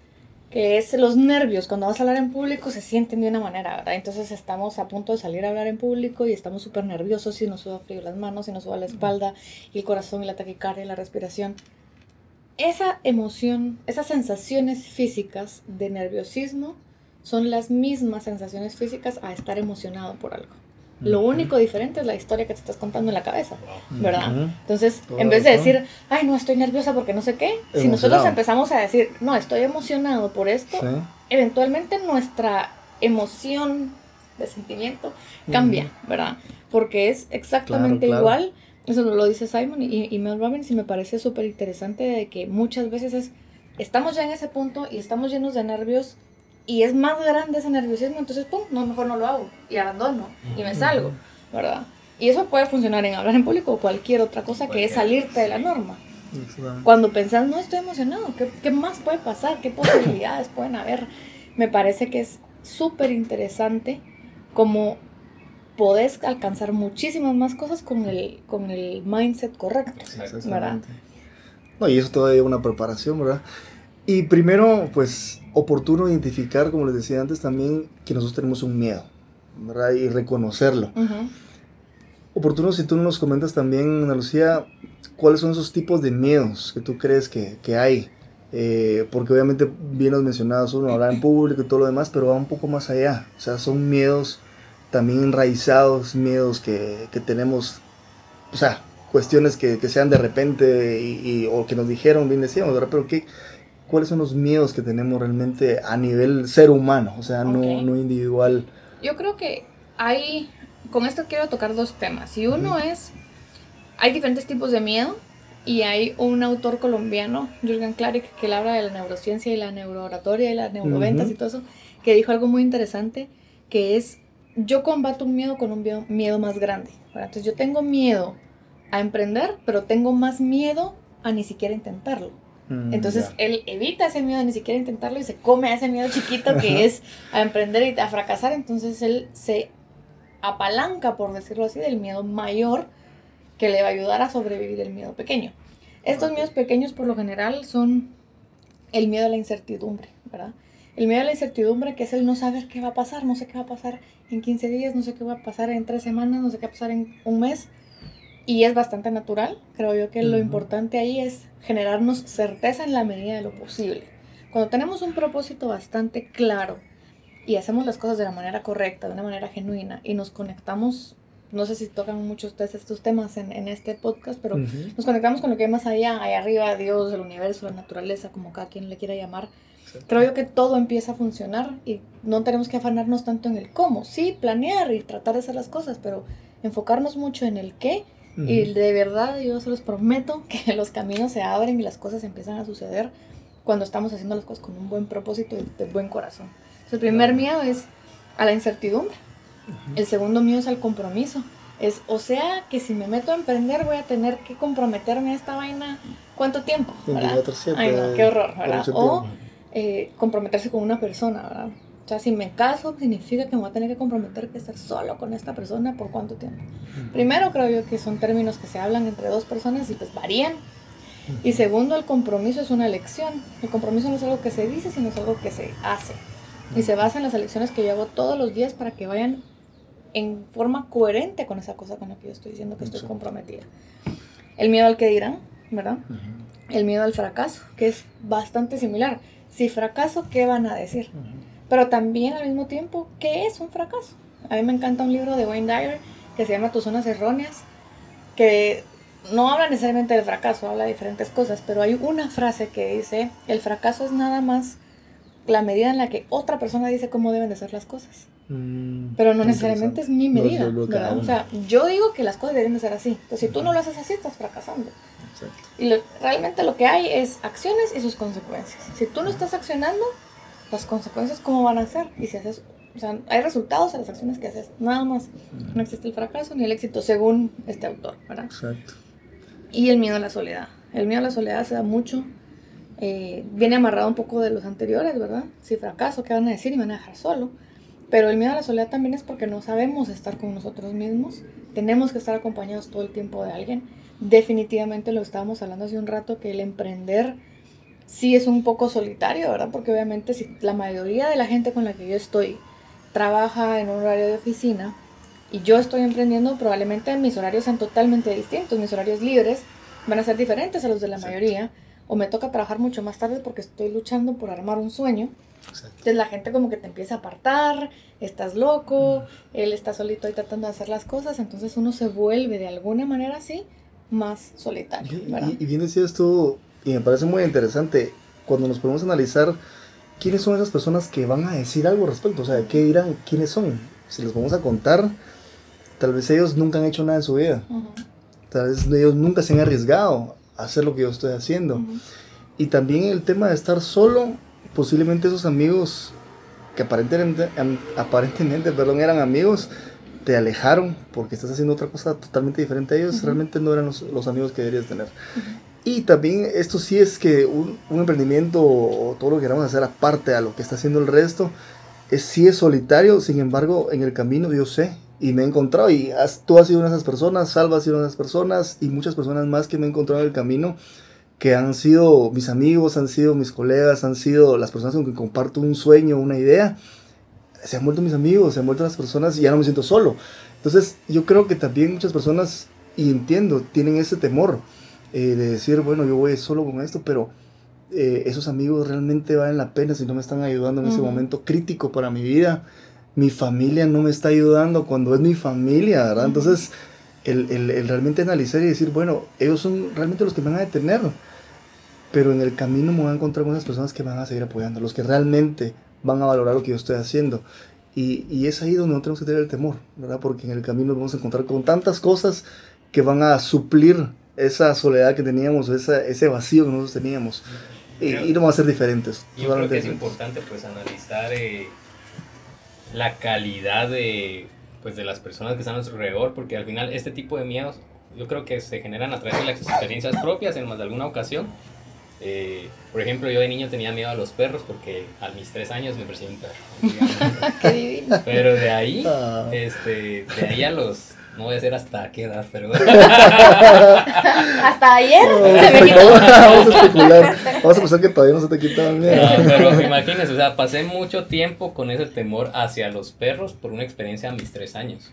que es los nervios, cuando vas a hablar en público se sienten de una manera, ¿verdad? Entonces estamos a punto de salir a hablar en público y estamos súper nerviosos y nos suda frío las manos y nos suda la espalda y el corazón y la taquicardia y la respiración. Esa emoción, esas sensaciones físicas de nerviosismo son las mismas sensaciones físicas a estar emocionado por algo. Lo único diferente es la historia que te estás contando en la cabeza, ¿verdad? Entonces, en vez de decir, ay, no, estoy nerviosa porque no sé qué, si nosotros empezamos a decir, no, estoy emocionado por esto, eventualmente nuestra emoción de sentimiento cambia, ¿verdad? Porque es exactamente igual, eso lo dice Simon y, y Mel Robbins y me parece súper interesante de que muchas veces es, estamos ya en ese punto y estamos llenos de nervios y es más grande ese nerviosismo, entonces, pum, no, mejor no lo hago y abandono y me salgo, ¿verdad? Y eso puede funcionar en hablar en público o cualquier otra cosa que es salirte de la norma. Cuando pensás, no estoy emocionado, ¿qué, ¿qué, más puede pasar? ¿Qué posibilidades pueden haber? Me parece que es súper interesante como podés alcanzar muchísimas más cosas con el, con el mindset correcto, ¿verdad? No, y eso todavía es una preparación, ¿verdad? Y primero, pues, oportuno identificar, como les decía antes, también que nosotros tenemos un miedo, ¿verdad? Y reconocerlo. Oportuno si tú nos comentas también, Ana Lucía, cuáles son esos tipos de miedos que tú crees que, que hay. Eh, porque obviamente bien los mencionados, uno hablar en público y todo lo demás, pero va un poco más allá. O sea, son miedos también enraizados, miedos que, que tenemos, o sea, cuestiones que, que sean de repente y, o que nos dijeron, bien decíamos, ¿verdad? Pero ¿qué, cuáles son los miedos que tenemos realmente a nivel ser humano, o sea, no, no individual. Yo creo que hay, con esto quiero tocar dos temas. Y uno es, hay diferentes tipos de miedo y hay un autor colombiano, Jürgen Klarik, que habla de la neurociencia y la neurooratoria y las neuroventas y todo eso, que dijo algo muy interesante, que es, yo combato un miedo con un miedo más grande. Entonces yo tengo miedo a emprender, pero tengo más miedo a ni siquiera intentarlo. Mm, Entonces él evita ese miedo, ni siquiera intentarlo y se come a ese miedo chiquito que es a emprender y a fracasar. Entonces él se apalanca, por decirlo así, del miedo mayor que le va a ayudar a sobrevivir el miedo pequeño. Estos miedos pequeños por lo general son el miedo a la incertidumbre, ¿verdad? El miedo a la incertidumbre que es el no saber qué va a pasar, no sé qué va a pasar en 15 días, no sé qué va a pasar en 3 semanas, no sé qué va a pasar en un mes y es bastante natural. Creo yo que lo importante ahí es generarnos certeza en la medida de lo posible. Cuando tenemos un propósito bastante claro y hacemos las cosas de la manera correcta, de una manera genuina y nos conectamos, no sé si tocan muchos de estos temas en, en este podcast, pero nos conectamos con lo que hay más allá, allá arriba, Dios, el universo, la naturaleza, como cada quien le quiera llamar. Creo yo que todo empieza a funcionar y no tenemos que afanarnos tanto en el cómo. Sí, planear y tratar de hacer las cosas, pero enfocarnos mucho en el qué y de verdad yo se los prometo que los caminos se abren y las cosas empiezan a suceder cuando estamos haciendo las cosas con un buen propósito y de buen corazón. el primer miedo es a la incertidumbre. El segundo miedo es al compromiso. Es, o sea, que si me meto a emprender voy a tener que comprometerme a esta vaina. ¿Cuánto tiempo? ¿verdad? Ay, no, qué horror, ¿verdad? O eh, comprometerse con una persona, ¿verdad? O sea, si me caso, significa que me voy a tener que comprometer que estar solo con esta persona por cuánto tiempo. Primero, creo yo que son términos que se hablan entre dos personas y pues varían. Y segundo, el compromiso es una elección. El compromiso no es algo que se dice, sino es algo que se hace. Y se basa en las elecciones que yo hago todos los días para que vayan en forma coherente con esa cosa con la que yo estoy diciendo que estoy comprometida. El miedo al que dirán, ¿verdad? El miedo al fracaso, que es bastante similar. Si fracaso, ¿qué van a decir? Pero también al mismo tiempo, ¿qué es un fracaso? A mí me encanta un libro de Wayne Dyer que se llama Tus zonas erróneas, que no habla necesariamente del fracaso, habla de diferentes cosas, pero hay una frase que dice, el fracaso es nada más la medida en la que otra persona dice cómo deben de ser las cosas. Mm, pero no necesariamente es mi medida. o sea, yo digo que las cosas deben de ser así. Entonces, si tú no lo haces así, estás fracasando. Y realmente lo que hay es acciones y sus consecuencias. Si tú no estás accionando, las consecuencias cómo van a ser. Y si haces, o sea, hay resultados a las acciones que haces, nada más. No existe el fracaso ni el éxito según este autor, ¿verdad? Exacto. Y el miedo a la soledad. El miedo a la soledad se da mucho eh, viene amarrado un poco de los anteriores, ¿verdad? Si fracaso, ¿qué van a decir? Y van a dejar solo. Pero el miedo a la soledad también es porque no sabemos estar con nosotros mismos. Tenemos que estar acompañados todo el tiempo de alguien. Definitivamente lo estábamos hablando hace un rato, que el emprender sí es un poco solitario, ¿verdad? Porque obviamente si la mayoría de la gente con la que yo estoy trabaja en un horario de oficina y yo estoy emprendiendo, probablemente mis horarios sean totalmente distintos. Mis horarios libres van a ser diferentes a los de la mayoría. O me toca trabajar mucho más tarde porque estoy luchando por armar un sueño. Entonces la gente como que te empieza a apartar, estás loco, él está solito ahí tratando de hacer las cosas, entonces uno se vuelve de alguna manera así más solitario. Y, y, bien decías tú, y me parece muy interesante, cuando nos podemos analizar quiénes son esas personas que van a decir algo respecto, o sea, qué dirán, quiénes son. Si les vamos a contar, tal vez ellos nunca han hecho nada en su vida, tal vez ellos nunca se han arriesgado a hacer lo que yo estoy haciendo. Y también el tema de estar solo, posiblemente esos amigos que aparentemente, aparentemente perdón, eran amigos, te alejaron porque estás haciendo otra cosa totalmente diferente a ellos, realmente no eran los, amigos que deberías tener. Y también esto sí es que un, emprendimiento o todo lo que queramos hacer aparte a lo que está haciendo el resto, es, sí es solitario, sin embargo en el camino yo sé y me he encontrado y tú has sido una de esas personas, Salva ha sido una de esas personas y muchas personas más que me he encontrado en el camino que han sido mis amigos, han sido mis colegas, han sido las personas con quien comparto un sueño, una idea, se han vuelto mis amigos, se han vuelto las personas y ya no me siento solo. Entonces yo creo que también muchas personas, y entiendo, tienen ese temor eh, de decir, bueno, yo voy solo con esto, pero eh, esos amigos realmente valen la pena si no me están ayudando en ese momento crítico para mi vida. Mi familia no me está ayudando cuando es mi familia, ¿verdad? Entonces, el, el, el, realmente analizar y decir, bueno, ellos son realmente los que me van a detener, pero en el camino me voy a encontrar con unas personas que me van a seguir apoyando, los que realmente van a valorar lo que yo estoy haciendo. Y, y, es ahí donde no tenemos que tener el temor, ¿verdad? Porque en el camino nos vamos a encontrar con tantas cosas que van a suplir esa soledad que teníamos, esa, ese vacío que nosotros teníamos. y, y vamos a ser diferentes. Yo creo que es importante pues analizar eh, la calidad de, pues, de las personas que están a nuestro alrededor, porque al final este tipo de miedos yo creo que se generan a través de las experiencias propias en más de alguna ocasión. Eh, por ejemplo, yo de niño tenía miedo a los perros porque a mis tres años me perseguía un perro. Qué divino. Pero de ahí, ah. este, de ahí a los no voy a decir hasta qué edad, pero. hasta ayer se me quitó. Vamos a especular. Vamos a pensar que todavía no se te miedo. No, pero imagínense, o sea, pasé mucho tiempo con ese temor hacia los perros por una experiencia a mis tres años.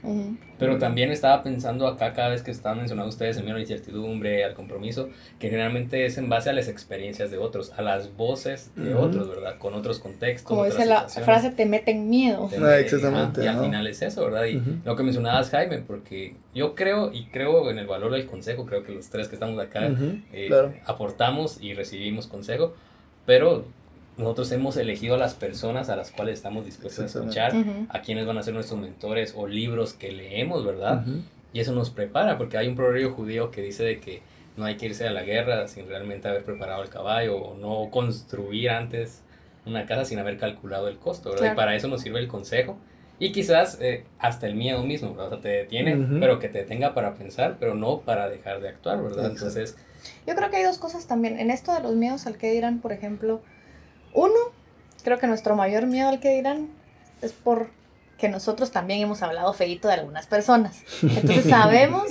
Pero también estaba pensando acá, cada vez que estaban mencionando ustedes el miedo a la incertidumbre, al compromiso, que generalmente es en base a las experiencias de otros, a las voces de otros, ¿verdad? Con otros contextos. Como dice la frase, te meten miedo. Ah, exactamente. y al final es eso, ¿verdad? Y lo que mencionabas, Jaime, porque yo creo y creo en el valor del consejo, creo que los tres que estamos acá eh, aportamos y recibimos consejo, pero nosotros hemos elegido a las personas a las cuales estamos dispuestos a escuchar, a quienes van a ser nuestros mentores o libros que leemos, ¿verdad? Y eso nos prepara, porque hay un proverbio judío que dice de que no hay que irse a la guerra sin realmente haber preparado el caballo o no construir antes una casa sin haber calculado el costo, ¿verdad? Y para eso nos sirve el consejo y quizás eh, hasta el miedo mismo, O sea, te detiene, pero que te detenga para pensar, pero no para dejar de actuar, ¿verdad? Entonces... Yo creo que hay dos cosas también. En esto de los miedos al que dirán, por ejemplo, uno, creo que nuestro mayor miedo al que dirán es por que nosotros también hemos hablado feito de algunas personas. Entonces sabemos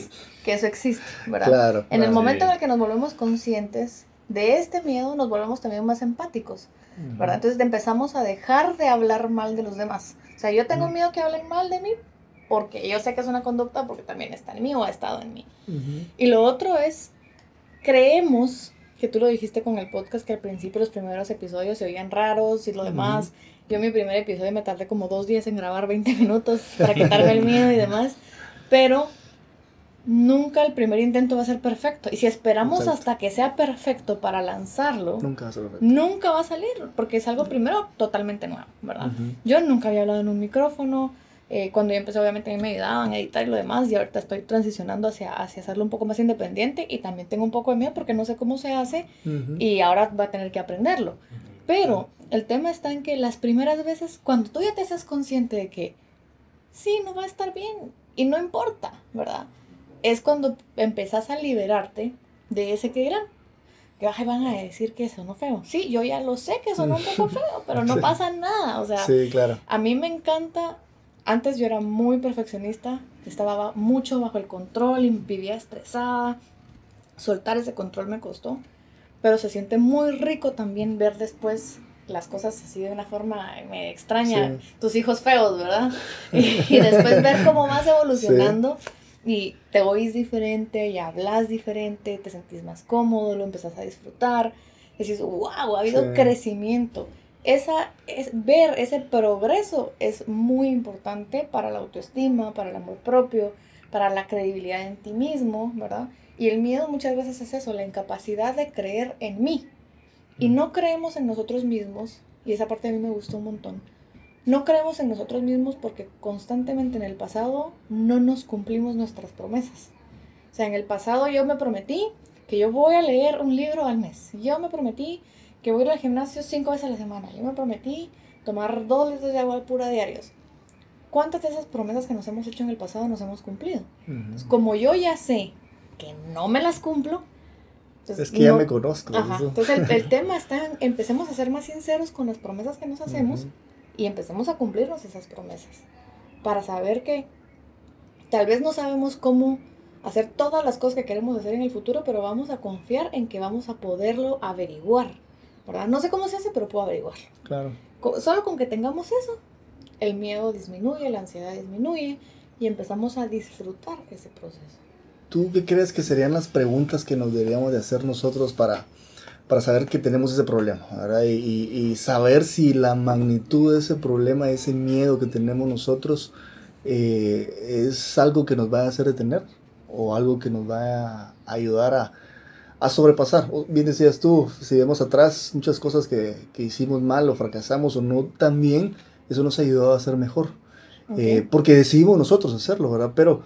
que eso existe, ¿verdad? Claro, en el momento en el que nos volvemos conscientes de este miedo, nos volvemos también más empáticos, ¿verdad? Entonces empezamos a dejar de hablar mal de los demás. O sea, yo tengo miedo que hablen mal de mí porque yo sé que es una conducta porque también está en mí o ha estado en mí. Y lo otro es, creemos, que tú lo dijiste con el podcast, que al principio los primeros episodios se oían raros y lo demás. Yo mi primer episodio me tardé como dos días en grabar 20 minutos para quitarme el miedo y demás. Pero nunca el primer intento va a ser perfecto. Y si esperamos hasta que sea perfecto para lanzarlo, nunca va, a nunca va a salir, porque es algo primero totalmente nuevo, ¿verdad? Yo nunca había hablado en un micrófono. Eh, cuando yo empecé, obviamente, a mí me ayudaban a editar y lo demás, y ahorita estoy transicionando hacia, hacia hacerlo un poco más independiente y también tengo un poco de miedo porque no sé cómo se hace y ahora va a tener que aprenderlo. Pero el tema está en que las primeras veces, cuando tú ya te seas consciente de que sí, no va a estar bien y no importa, ¿verdad? Es cuando empezás a liberarte de ese que dirán. que ay, van a decir que sonó feo. Sí, yo ya lo sé que sonó un poco feo, pero no pasa nada. O sea, sí, claro. a mí me encanta. Antes yo era muy perfeccionista, estaba mucho bajo el control y vivía estresada. Soltar ese control me costó, pero se siente muy rico también ver después las cosas así de una forma me extraña, tus hijos feos, ¿verdad? Y, después ver cómo vas evolucionando y te oís diferente y hablas diferente, te sentís más cómodo, lo empezás a disfrutar, decís, wow, ha habido crecimiento. Esa, es, ver ese progreso es muy importante para la autoestima, para el amor propio, para la credibilidad en ti mismo, ¿verdad? Y el miedo muchas veces es eso, la incapacidad de creer en mí, y no creemos en nosotros mismos, y esa parte a mí me gustó un montón, no creemos en nosotros mismos porque constantemente en el pasado no nos cumplimos nuestras promesas. O sea, en el pasado yo me prometí que yo voy a leer un libro al mes. Yo me prometí que voy a ir al gimnasio cinco veces a la semana. Yo me prometí tomar dos litros de agua pura diarios. ¿Cuántas de esas promesas que nos hemos hecho en el pasado nos hemos cumplido? como yo ya sé que no me las cumplo, es que ya me conozco. Entonces el, tema está en, empecemos a ser más sinceros con las promesas que nos hacemos y empecemos a cumplirnos esas promesas. Para saber que tal vez no sabemos cómo hacer todas las cosas que queremos hacer en el futuro, pero vamos a confiar en que vamos a poderlo averiguar. ¿verdad? No sé cómo se hace, pero puedo averiguar. Claro. Solo con que tengamos eso, el miedo disminuye, la ansiedad disminuye y empezamos a disfrutar ese proceso. ¿Tú qué crees que serían las preguntas que nos deberíamos de hacer nosotros para, para saber que tenemos ese problema? Y, saber si la magnitud de ese problema, ese miedo que tenemos nosotros, eh, es algo que nos va a hacer detener o algo que nos va a ayudar a, a sobrepasar. Bien decías tú, si vemos atrás muchas cosas que, que, hicimos mal o fracasamos o no tan bien, eso nos ha ayudado a ser mejor. Eh, porque decidimos nosotros hacerlo, ¿verdad? Pero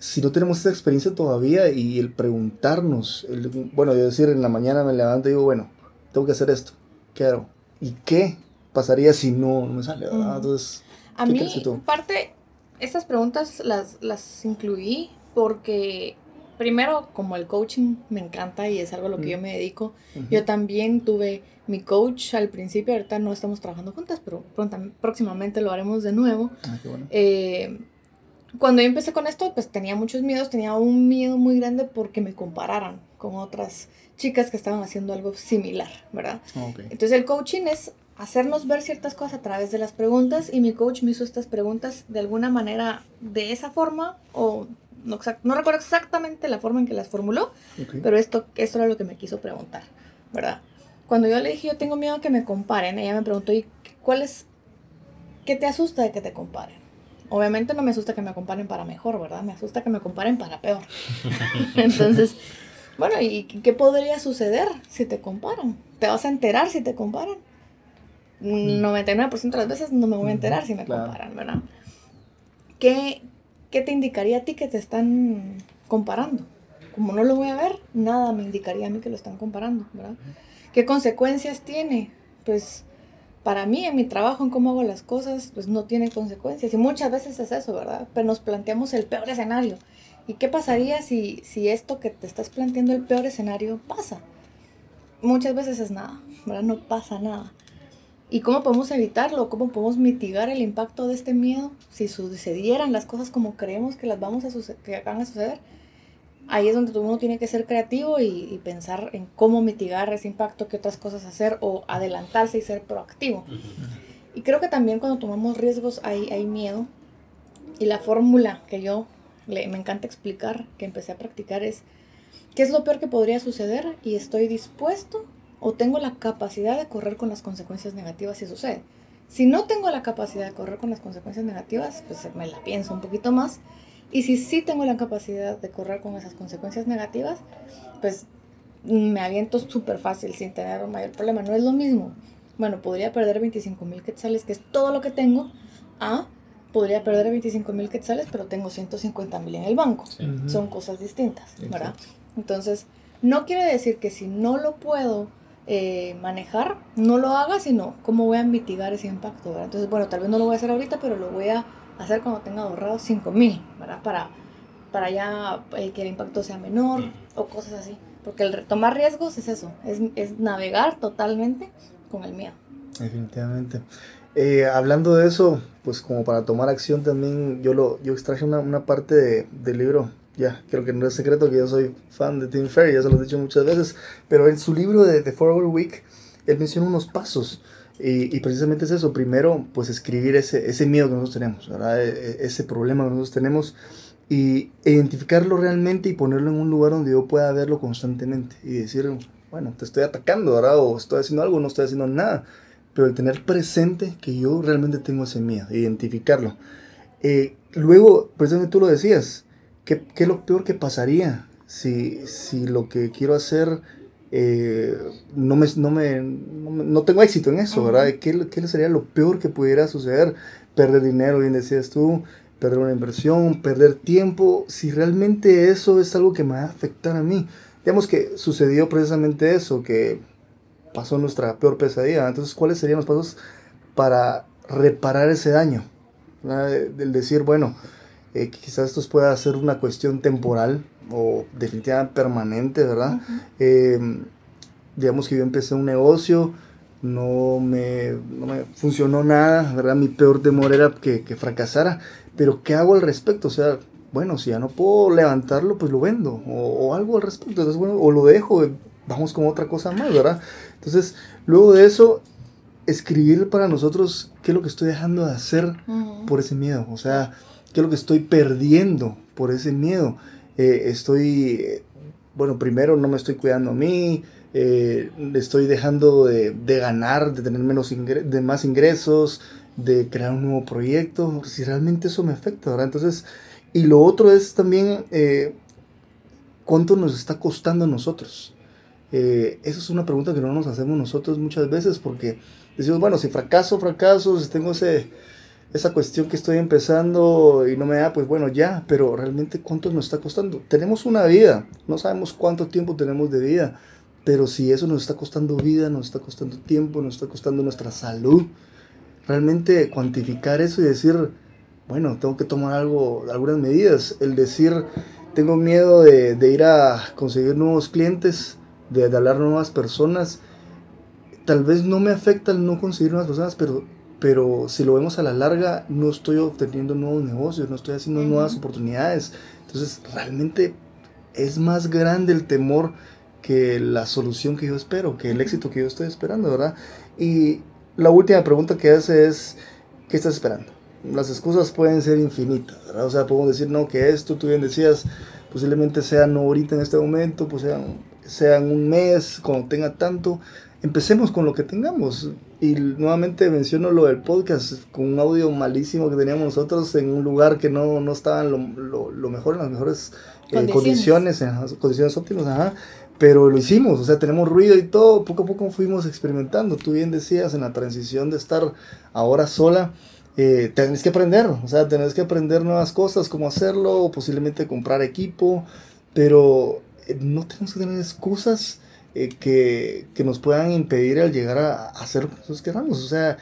si no tenemos esa experiencia todavía y el preguntarnos, el, bueno, yo decir en la mañana me levanto y digo, bueno, tengo que hacer esto, ¿qué hago? ¿Y qué pasaría si no, me sale? Entonces, a mí, parte, estas preguntas las, las incluí porque primero, como el coaching me encanta y es algo a lo que yo me dedico, yo también tuve mi coach al principio, ahorita no estamos trabajando juntas, pero pronto, próximamente lo haremos de nuevo. Ah, qué bueno. eh, cuando yo empecé con esto, pues tenía muchos miedos, tenía un miedo muy grande porque me compararan con otras chicas que estaban haciendo algo similar, ¿verdad? Ah, Entonces el coaching es hacernos ver ciertas cosas a través de las preguntas y mi coach me hizo estas preguntas de alguna manera de esa forma o no, no recuerdo exactamente la forma en que las formuló, pero esto, esto era lo que me quiso preguntar, ¿verdad? Cuando yo le dije yo tengo miedo a que me comparen, ella me preguntó, ¿y cuál es, qué te asusta de que te comparen? Obviamente no me asusta que me comparen para mejor, ¿verdad? Me asusta que me comparen para peor. Entonces, bueno, ¿y qué podría suceder si te comparan? ¿Te vas a enterar si te comparan? 99% mm. de las veces no me voy a enterar si me comparan, ¿verdad? ¿Qué, ¿Qué te indicaría a ti que te están comparando? Como no lo voy a ver, nada me indicaría a mí que lo están comparando, ¿verdad? ¿Qué consecuencias tiene? Pues para mí, en mi trabajo, en cómo hago las cosas, pues no tiene consecuencias. Y muchas veces es eso, ¿verdad? Pero nos planteamos el peor escenario. ¿Y qué pasaría si, si esto que te estás planteando, el peor escenario, pasa? Muchas veces es nada, ¿verdad? No pasa nada. ¿Y cómo podemos evitarlo? ¿Cómo podemos mitigar el impacto de este miedo si sucedieran las cosas como creemos que las vamos a que van a suceder? Ahí es donde uno tiene que ser creativo y, pensar en cómo mitigar ese impacto, qué otras cosas hacer o adelantarse y ser proactivo. Y creo que también cuando tomamos riesgos hay, hay miedo. Y la fórmula que yo le, me encanta explicar, que empecé a practicar, es qué es lo peor que podría suceder y estoy dispuesto o tengo la capacidad de correr con las consecuencias negativas si sucede. Si no tengo la capacidad de correr con las consecuencias negativas, pues me la pienso un poquito más y si sí tengo la capacidad de correr con esas consecuencias negativas, pues me aviento súper fácil sin tener un mayor problema. No es lo mismo. Bueno, podría perder 25 mil quetzales, que es todo lo que tengo, a podría perder 25 mil quetzales, pero tengo 150 mil en el banco. Son cosas distintas, ¿verdad? Entonces, no quiere decir que si no lo puedo eh, manejar, no lo haga, sino cómo voy a mitigar ese impacto, ¿verdad? Entonces, bueno, tal vez no lo voy a hacer ahorita, pero lo voy a hacer cuando tenga ahorrado 5 mil, ¿verdad? Para, para ya eh, que el impacto sea menor o cosas así. Porque el tomar riesgos es eso, es, es navegar totalmente con el miedo. Definitivamente. Eh, hablando de eso, pues como para tomar acción también, yo lo yo extraje una, una parte de, del libro, ya, creo que no es secreto que yo soy fan de Tim Ferry, ya se lo he dicho muchas veces, pero en su libro de The Four Hour Week, él menciona unos pasos. Y, y, precisamente es eso, primero, pues escribir ese, ese miedo que nosotros tenemos, ¿verdad? E, e, ese problema que nosotros tenemos y identificarlo realmente y ponerlo en un lugar donde yo pueda verlo constantemente y decir, bueno, te estoy atacando, ¿verdad? O estoy haciendo algo, no estoy haciendo nada pero el tener presente que yo realmente tengo ese miedo, identificarlo. Eh, luego, precisamente tú lo decías, ¿qué, ¿qué, es lo peor que pasaría si, si lo que quiero hacer eh, no, me, no, me, no, tengo éxito en eso, ¿verdad? ¿Qué, ¿Qué sería lo peor que pudiera suceder? Perder dinero, bien decías tú, perder una inversión, perder tiempo, si realmente eso es algo que me va a afectar a mí. Digamos que sucedió precisamente eso, que pasó nuestra peor pesadilla. Entonces, ¿cuáles serían los pasos para reparar ese daño? El decir, bueno, eh, quizás esto pueda ser una cuestión temporal o definitivamente permanente, ¿verdad? Em, digamos que yo empecé un negocio, no me, no me, funcionó nada, ¿verdad? Mi peor temor era que, que, fracasara, pero ¿qué hago al respecto? O sea, bueno, si ya no puedo levantarlo, pues lo vendo, o, o algo al respecto, entonces, bueno, o lo dejo, vamos con otra cosa más, ¿verdad? Entonces, luego de eso, escribir para nosotros qué es lo que estoy dejando de hacer por ese miedo, o sea, qué es lo que estoy perdiendo por ese miedo. Eh, estoy, bueno, primero no me estoy cuidando a mí, eh, estoy dejando de, ganar, de tener menos de más ingresos, de crear un nuevo proyecto, si realmente eso me afecta, ¿verdad? Entonces, y lo otro es también eh, cuánto nos está costando a nosotros. Eh, eso es una pregunta que no nos hacemos nosotros muchas veces porque decimos, bueno, si fracaso, fracaso, si tengo ese, esa cuestión que estoy empezando y no me da, pues bueno, ya, pero realmente cuánto nos está costando. Tenemos una vida, no sabemos cuánto tiempo tenemos de vida, pero si eso nos está costando vida, nos está costando tiempo, nos está costando nuestra salud, realmente cuantificar eso y decir, bueno, tengo que tomar algo, algunas medidas, el decir, tengo miedo de, de ir a conseguir nuevos clientes, de, hablar nuevas personas. Tal vez no me afecta el no conseguir nuevas personas, pero, pero si lo vemos a la larga, no estoy obteniendo nuevos negocios, no estoy haciendo nuevas oportunidades. Entonces, realmente es más grande el temor que la solución que yo espero, que el éxito que yo estoy esperando, ¿verdad? Y la última pregunta que hace es, ¿qué estás esperando? Las excusas pueden ser infinitas, ¿verdad? O sea, podemos decir, no, que esto, tú bien decías, posiblemente sea no ahorita en este momento, pues sean sea en un mes, cuando tenga tanto, empecemos con lo que tengamos. Y nuevamente menciono lo del podcast, con un audio malísimo que teníamos nosotros en un lugar que no, no estaba en lo, lo, mejor, en las mejores eh, condiciones. en las condiciones óptimas, ajá. Pero lo hicimos, o sea, tenemos ruido y todo, poco a poco fuimos experimentando. Tú bien decías, en la transición de estar ahora sola, eh, tenés que aprender, o sea, tenés que aprender nuevas cosas, cómo hacerlo, posiblemente comprar equipo, pero eh, no tenemos que tener excusas eh, que, que, nos puedan impedir al llegar a, hacer lo que nosotros queramos. O sea,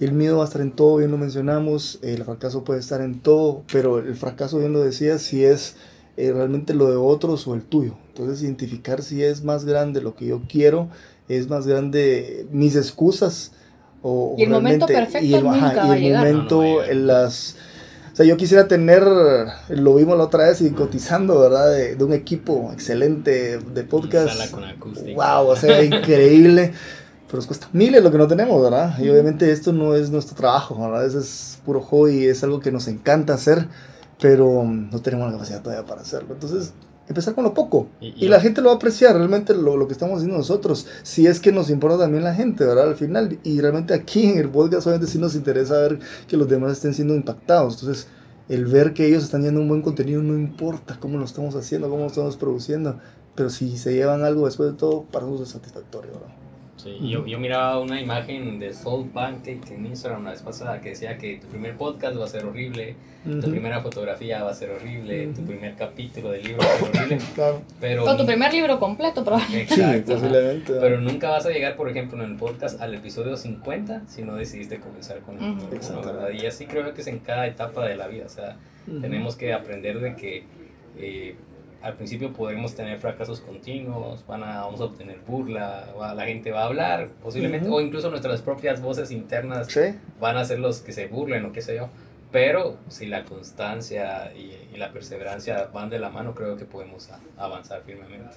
el miedo va a estar en todo, bien lo mencionamos, el fracaso puede estar en todo, pero el fracaso, bien lo decía, si es eh, realmente lo de otros o el tuyo. Entonces, identificar si es más grande lo que yo quiero, es más grande mis excusas. O, y el momento perfecto y el, nunca va a llegar. momento, las o sea, yo quisiera tener, lo vimos la otra vez y cotizando, ¿verdad? De, de un equipo excelente de podcast. Sala con acústica. Wow, o sea, increíble. Pero nos cuesta miles lo que no tenemos, ¿verdad? Y obviamente esto no es nuestro trabajo, ¿verdad? Eso es puro hobby, es algo que nos encanta hacer, pero no tenemos la capacidad todavía para hacerlo. Entonces, empezar con lo poco. Y, la gente lo va a apreciar realmente lo, lo, que estamos haciendo nosotros. Si es que nos importa también la gente, ¿verdad? Al final. Y realmente aquí en el podcast obviamente sí nos interesa ver que los demás estén siendo impactados. Entonces, el ver que ellos están llevando un buen contenido no importa cómo lo estamos haciendo, cómo lo estamos produciendo. Pero si se llevan algo después de todo, para nosotros es satisfactorio, ¿verdad? Sí, yo, yo miraba una imagen de Soul Pancake en Instagram la vez pasada que decía que tu primer podcast va a ser horrible, tu primera fotografía va a ser horrible, tu primer capítulo del libro va a ser horrible. claro. pero, o tu primer libro completo, probablemente. Exacto. pero nunca vas a llegar, por ejemplo, en el podcast al episodio 50 si no decidiste comenzar con el uh Y así creo que es en cada etapa de la vida. O sea, tenemos que aprender de que. Eh, al principio podremos tener fracasos continuos, van a, vamos a obtener burla, la gente va a hablar, posiblemente, o incluso nuestras propias voces internas van a ser los que se burlen o qué sé yo. Pero si la constancia y, la perseverancia van de la mano, creo que podemos avanzar firmemente.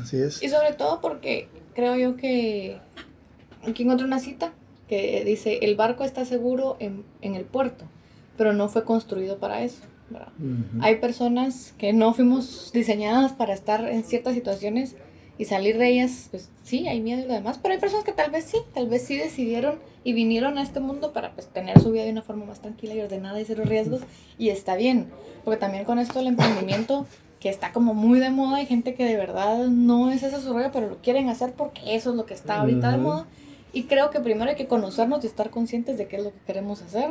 Así es. Y sobre todo porque creo yo que aquí encontré una cita que dice, el barco está seguro en, en el puerto, pero no fue construido para eso. Hay personas que no fuimos diseñadas para estar en ciertas situaciones y salir de ellas, pues sí, hay miedo y lo demás, pero hay personas que tal vez sí, tal vez sí decidieron y vinieron a este mundo para pues tener su vida de una forma más tranquila y ordenada y cero riesgos y está bien, porque también con esto el emprendimiento que está como muy de moda, hay gente que de verdad no es esa su rollo, pero lo quieren hacer porque eso es lo que está ahorita de moda y creo que primero hay que conocernos y estar conscientes de qué es lo que queremos hacer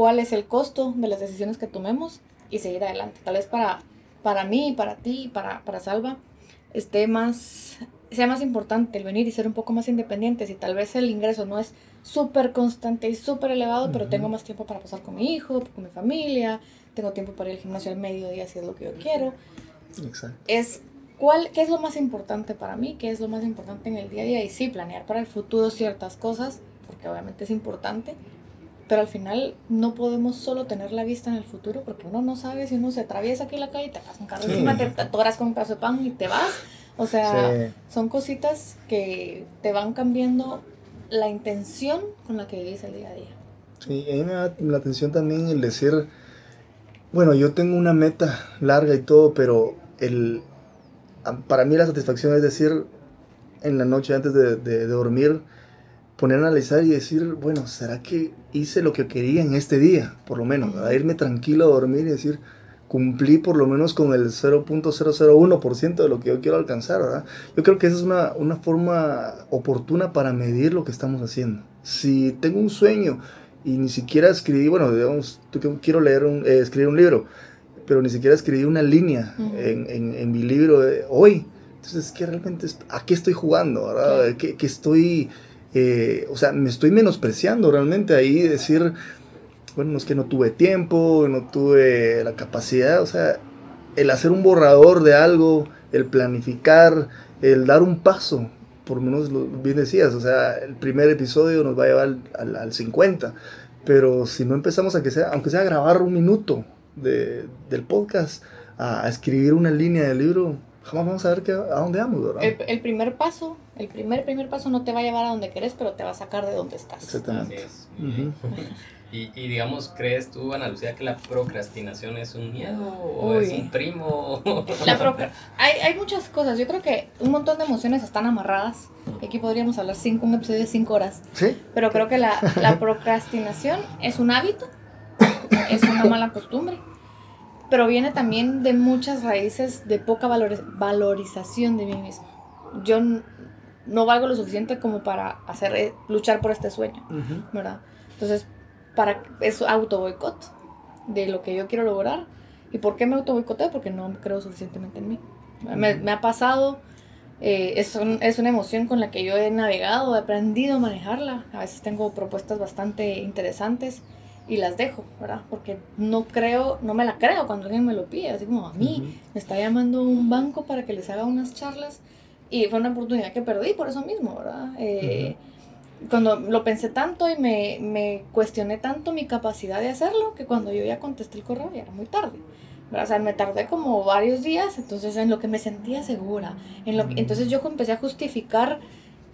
cuál es el costo de las decisiones que tomemos y seguir adelante. Tal vez para, para mí, para ti, para, para Salva, esté más, sea más importante el venir y ser un poco más independientes y tal vez el ingreso no es súper constante y súper elevado, pero tengo más tiempo para pasar con mi hijo, con mi familia, tengo tiempo para ir al gimnasio al mediodía si es lo que yo quiero. Exacto. Es cuál, qué es lo más importante para mí, qué es lo más importante en el día a día y sí, planear para el futuro ciertas cosas, porque obviamente es importante, pero al final no podemos solo tener la vista en el futuro porque uno no sabe si uno se atraviesa aquí en la calle y te pasa un carro encima, te atoras con un pedazo de pan y te vas. O sea, son cositas que te van cambiando la intención con la que vives el día a día. Sí, a mí me da la atención también el decir, bueno, yo tengo una meta larga y todo, pero el, para mí la satisfacción es decir, en la noche antes de, de dormir, poner a analizar y decir, bueno, ¿será que hice lo que quería en este día? Por lo menos, a irme tranquilo a dormir y decir, cumplí por lo menos con el 0.001% de lo que yo quiero alcanzar, ¿verdad? Yo creo que esa es una, una, forma oportuna para medir lo que estamos haciendo. Si tengo un sueño y ni siquiera escribí, bueno, digamos, quiero leer un, eh, escribir un libro, pero ni siquiera escribí una línea en, en, en, mi libro de hoy, entonces, ¿qué realmente, ¿a qué estoy jugando? ¿verdad? ¿Qué, qué estoy eh, o sea, me estoy menospreciando realmente ahí, decir, bueno, es que no tuve tiempo, no tuve la capacidad, o sea, el hacer un borrador de algo, el planificar, el dar un paso, por menos lo bien decías, o sea, el primer episodio nos va a llevar al, al, 50, pero si no empezamos a que sea, aunque sea grabar un minuto de, del podcast, a, a escribir una línea del libro, jamás vamos a ver qué, a dónde vamos, ¿verdad? El, primer paso, el primer, primer paso no te va a llevar a donde querés, pero te va a sacar de donde estás. Exactamente. y, y, digamos, ¿crees tú, Ana Lucía, que la procrastinación es un miedo o es un primo? La hay, hay muchas cosas. Yo creo que un montón de emociones están amarradas. Aquí podríamos hablar cinco, un episodio de cinco horas. Sí. Pero creo que la, la procrastinación es un hábito, es una mala costumbre pero viene también de muchas raíces de poca valorización de mí mismo. Yo no valgo lo suficiente como para hacer eh, luchar por este sueño, ¿verdad? Entonces, para es auto boicot de lo que yo quiero lograr. ¿Y por qué me auto boicoteo? Porque no creo suficientemente en mí. me, ha pasado, eh, es, es una emoción con la que yo he navegado, he aprendido a manejarla. A veces tengo propuestas bastante interesantes y las dejo, ¿verdad? Porque no creo, no me la creo cuando alguien me lo pide, así como a mí, me está llamando un banco para que les haga unas charlas y fue una oportunidad que perdí por eso mismo, ¿verdad? Eh, cuando lo pensé tanto y me, me, cuestioné tanto mi capacidad de hacerlo, que cuando yo ya contesté el correo ya era muy tarde. ¿verdad? O sea, me tardé como varios días, entonces en lo que me sentía segura. En lo entonces yo empecé a justificar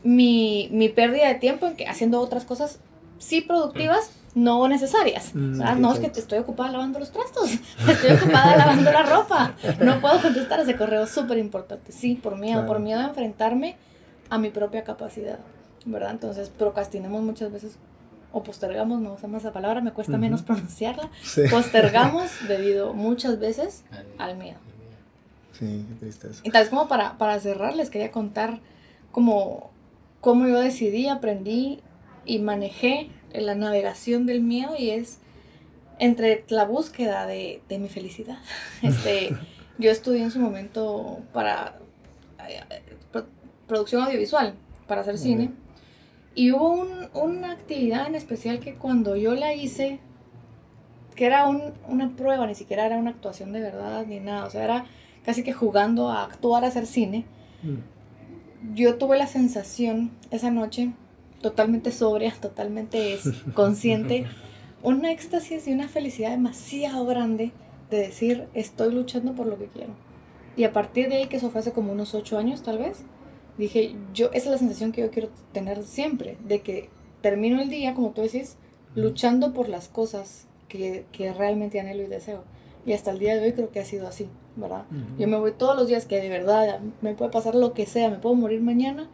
mi, mi pérdida de tiempo en que, haciendo otras cosas sí productivas, no necesarias. Mm, no es que te estoy ocupada lavando los trastos, estoy ocupada lavando la ropa. No puedo contestar ese correo súper importante. Sí, por miedo, por miedo a enfrentarme a mi propia capacidad, ¿verdad? Entonces procrastinamos muchas veces o postergamos, no usamos esa palabra, me cuesta menos pronunciarla. Postergamos debido muchas veces al miedo. Sí, qué tristeza. Entonces, como para, para cerrar, les quería contar cómo, cómo yo decidí, aprendí y manejé la navegación del miedo y es entre la búsqueda de, de mi felicidad. Este, yo estudié en su momento para eh, producción audiovisual, para hacer cine. Y hubo un, una actividad en especial que cuando yo la hice, que era un, una prueba, ni siquiera era una actuación de verdad ni nada, o sea, era casi que jugando a actuar, a hacer cine, mm. yo tuve la sensación esa noche, totalmente sobria, totalmente consciente, un éxtasis y una felicidad demasiado grande de decir, estoy luchando por lo que quiero. Y a partir de ahí, que eso fue hace como unos ocho años tal vez, dije, yo, esa es la sensación que yo quiero tener siempre, de que termino el día, como tú decís, luchando por las cosas que, que realmente anhelo y deseo. Y hasta el día de hoy creo que ha sido así, ¿verdad? Yo me voy todos los días que de verdad me puede pasar lo que sea, me puedo morir mañana,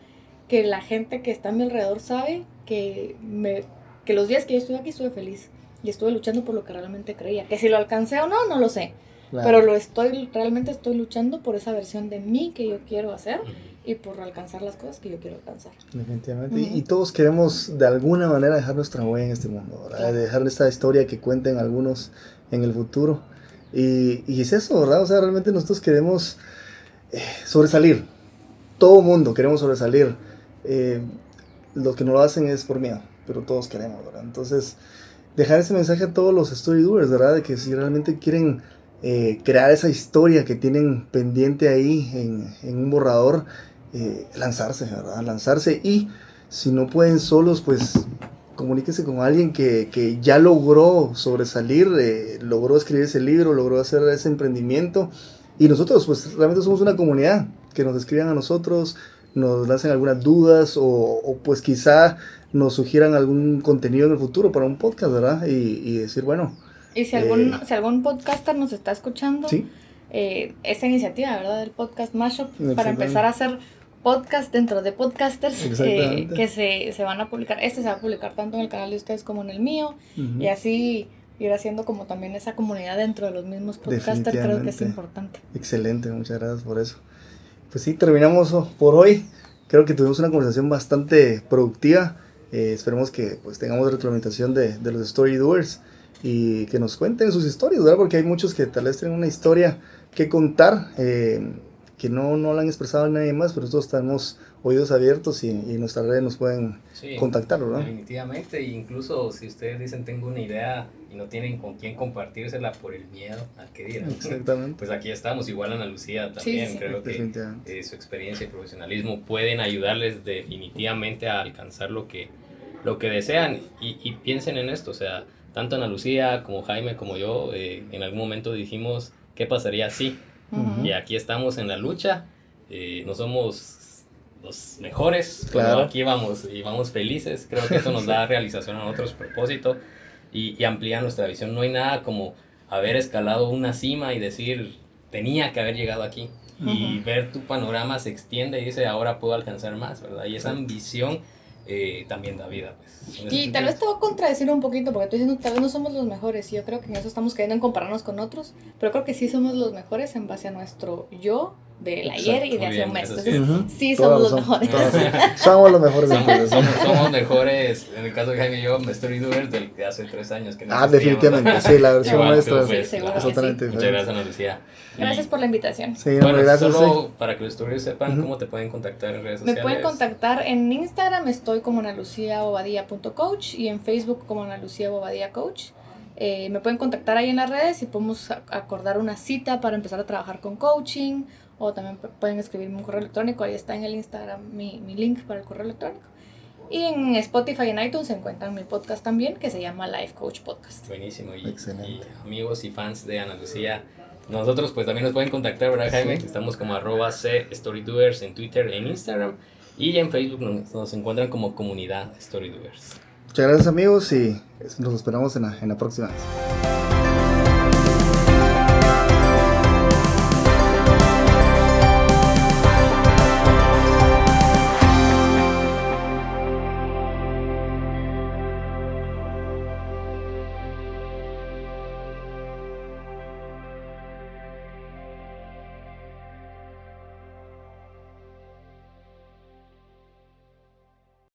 que la gente que está a mi alrededor sabe que, me, que los días que yo estuve aquí estuve feliz y estuve luchando por lo que realmente creía. Que si lo alcancé o no, no lo sé. Pero lo estoy, realmente estoy luchando por esa versión de mí que yo quiero hacer y por alcanzar las cosas que yo quiero alcanzar. Definitivamente. y, todos queremos de alguna manera dejar nuestra huella en este mundo, dejar esta historia que cuenten algunos en el futuro. Y, y, es eso, ¿verdad? O sea, realmente nosotros queremos eh, sobresalir. Todo mundo queremos sobresalir. Eh, los que no lo hacen es por miedo, pero todos queremos, ¿verdad? Entonces, dejar ese mensaje a todos los story doers, ¿verdad? De que si realmente quieren eh, crear esa historia que tienen pendiente ahí en, en un borrador, eh, lanzarse, ¿verdad? Lanzarse y si no pueden solos, pues comuníquese con alguien que, que ya logró sobresalir, eh, logró escribir ese libro, logró hacer ese emprendimiento. Y nosotros, pues realmente somos una comunidad que nos escriban a nosotros, nos lancen algunas dudas o, o pues quizá nos sugieran algún contenido en el futuro para un podcast, ¿verdad? Y, y decir, bueno, y si algún, eh, si algún podcaster nos está escuchando, eh, esa iniciativa, ¿verdad? Del podcast Mashup, para empezar a hacer podcast dentro de podcasters eh, que se, se, van a publicar. Este se va a publicar tanto en el canal de ustedes como en el mío. Y así ir haciendo como también esa comunidad dentro de los mismos podcasters, creo que es importante. Excelente, muchas gracias por eso. Pues sí, terminamos por hoy. Creo que tuvimos una conversación bastante productiva. esperemos que pues tengamos retroalimentación de, de los story doers y que nos cuenten sus historias, ¿verdad? Porque hay muchos que tal vez tienen una historia que contar, eh, que no, no la han expresado a nadie más, pero nosotros estamos oídos abiertos y, en nuestras redes nos pueden contactar, ¿verdad? Definitivamente, e incluso si ustedes dicen tengo una idea y no tienen con quién compartírsela por el miedo al que dirán, Exactamente. pues aquí estamos, igual Ana Lucía también, creo que eh, su experiencia y profesionalismo pueden ayudarles definitivamente a alcanzar lo que, lo que desean. Y, y piensen en esto, o sea, tanto Ana Lucía como Jaime como yo eh, en algún momento dijimos, ¿qué pasaría si? Y aquí estamos en la lucha, eh, no somos los mejores, pero aquí vamos y vamos felices, creo que eso nos da realización a otros propósitos y, y amplía nuestra visión. No hay nada como haber escalado una cima y decir, tenía que haber llegado aquí. Y ver tu panorama se extiende y dice, ahora puedo alcanzar más, ¿verdad? Y esa ambición eh, también da vida. Pues, y tal vez te voy a contradecir un poquito, porque tú diciendo tal vez no somos los mejores, y yo creo que en eso estamos cayendo en compararnos con otros, pero creo que sí somos los mejores en base a nuestro yo del ayer y de hace un mes. Entonces, sí, somos los mejores. somos los mejores. Somos, somos, mejores, en el caso de Jaime y yo, Story Doers del de hace tres años. Que no ah, definitivamente, sí, la versión nuestra. Pues, Muchas gracias, Ana Lucía. Gracias por la invitación. Sí, bueno, gracias. Solo para que los stories sepan cómo te pueden contactar en redes sociales. Me pueden contactar en Instagram, estoy como analuciabobadía.coach y en Facebook como analuciabobadía.coach. Eh, me pueden contactar ahí en las redes y podemos acordar una cita para empezar a trabajar con coaching o también pueden escribirme un correo electrónico, ahí está en el Instagram mi, mi link para el correo electrónico. Y en Spotify y en iTunes se encuentran mi podcast también, que se llama Life Coach Podcast. Buenísimo. Y, Excelente. amigos y fans de Ana Lucía, nosotros pues también nos pueden contactar, ¿verdad, Jaime? Estamos como arroba C StoryDoers en Twitter, en Instagram. Y en Facebook nos, nos encuentran como comunidad StoryDoers. Muchas gracias amigos y nos esperamos en la, en la próxima vez.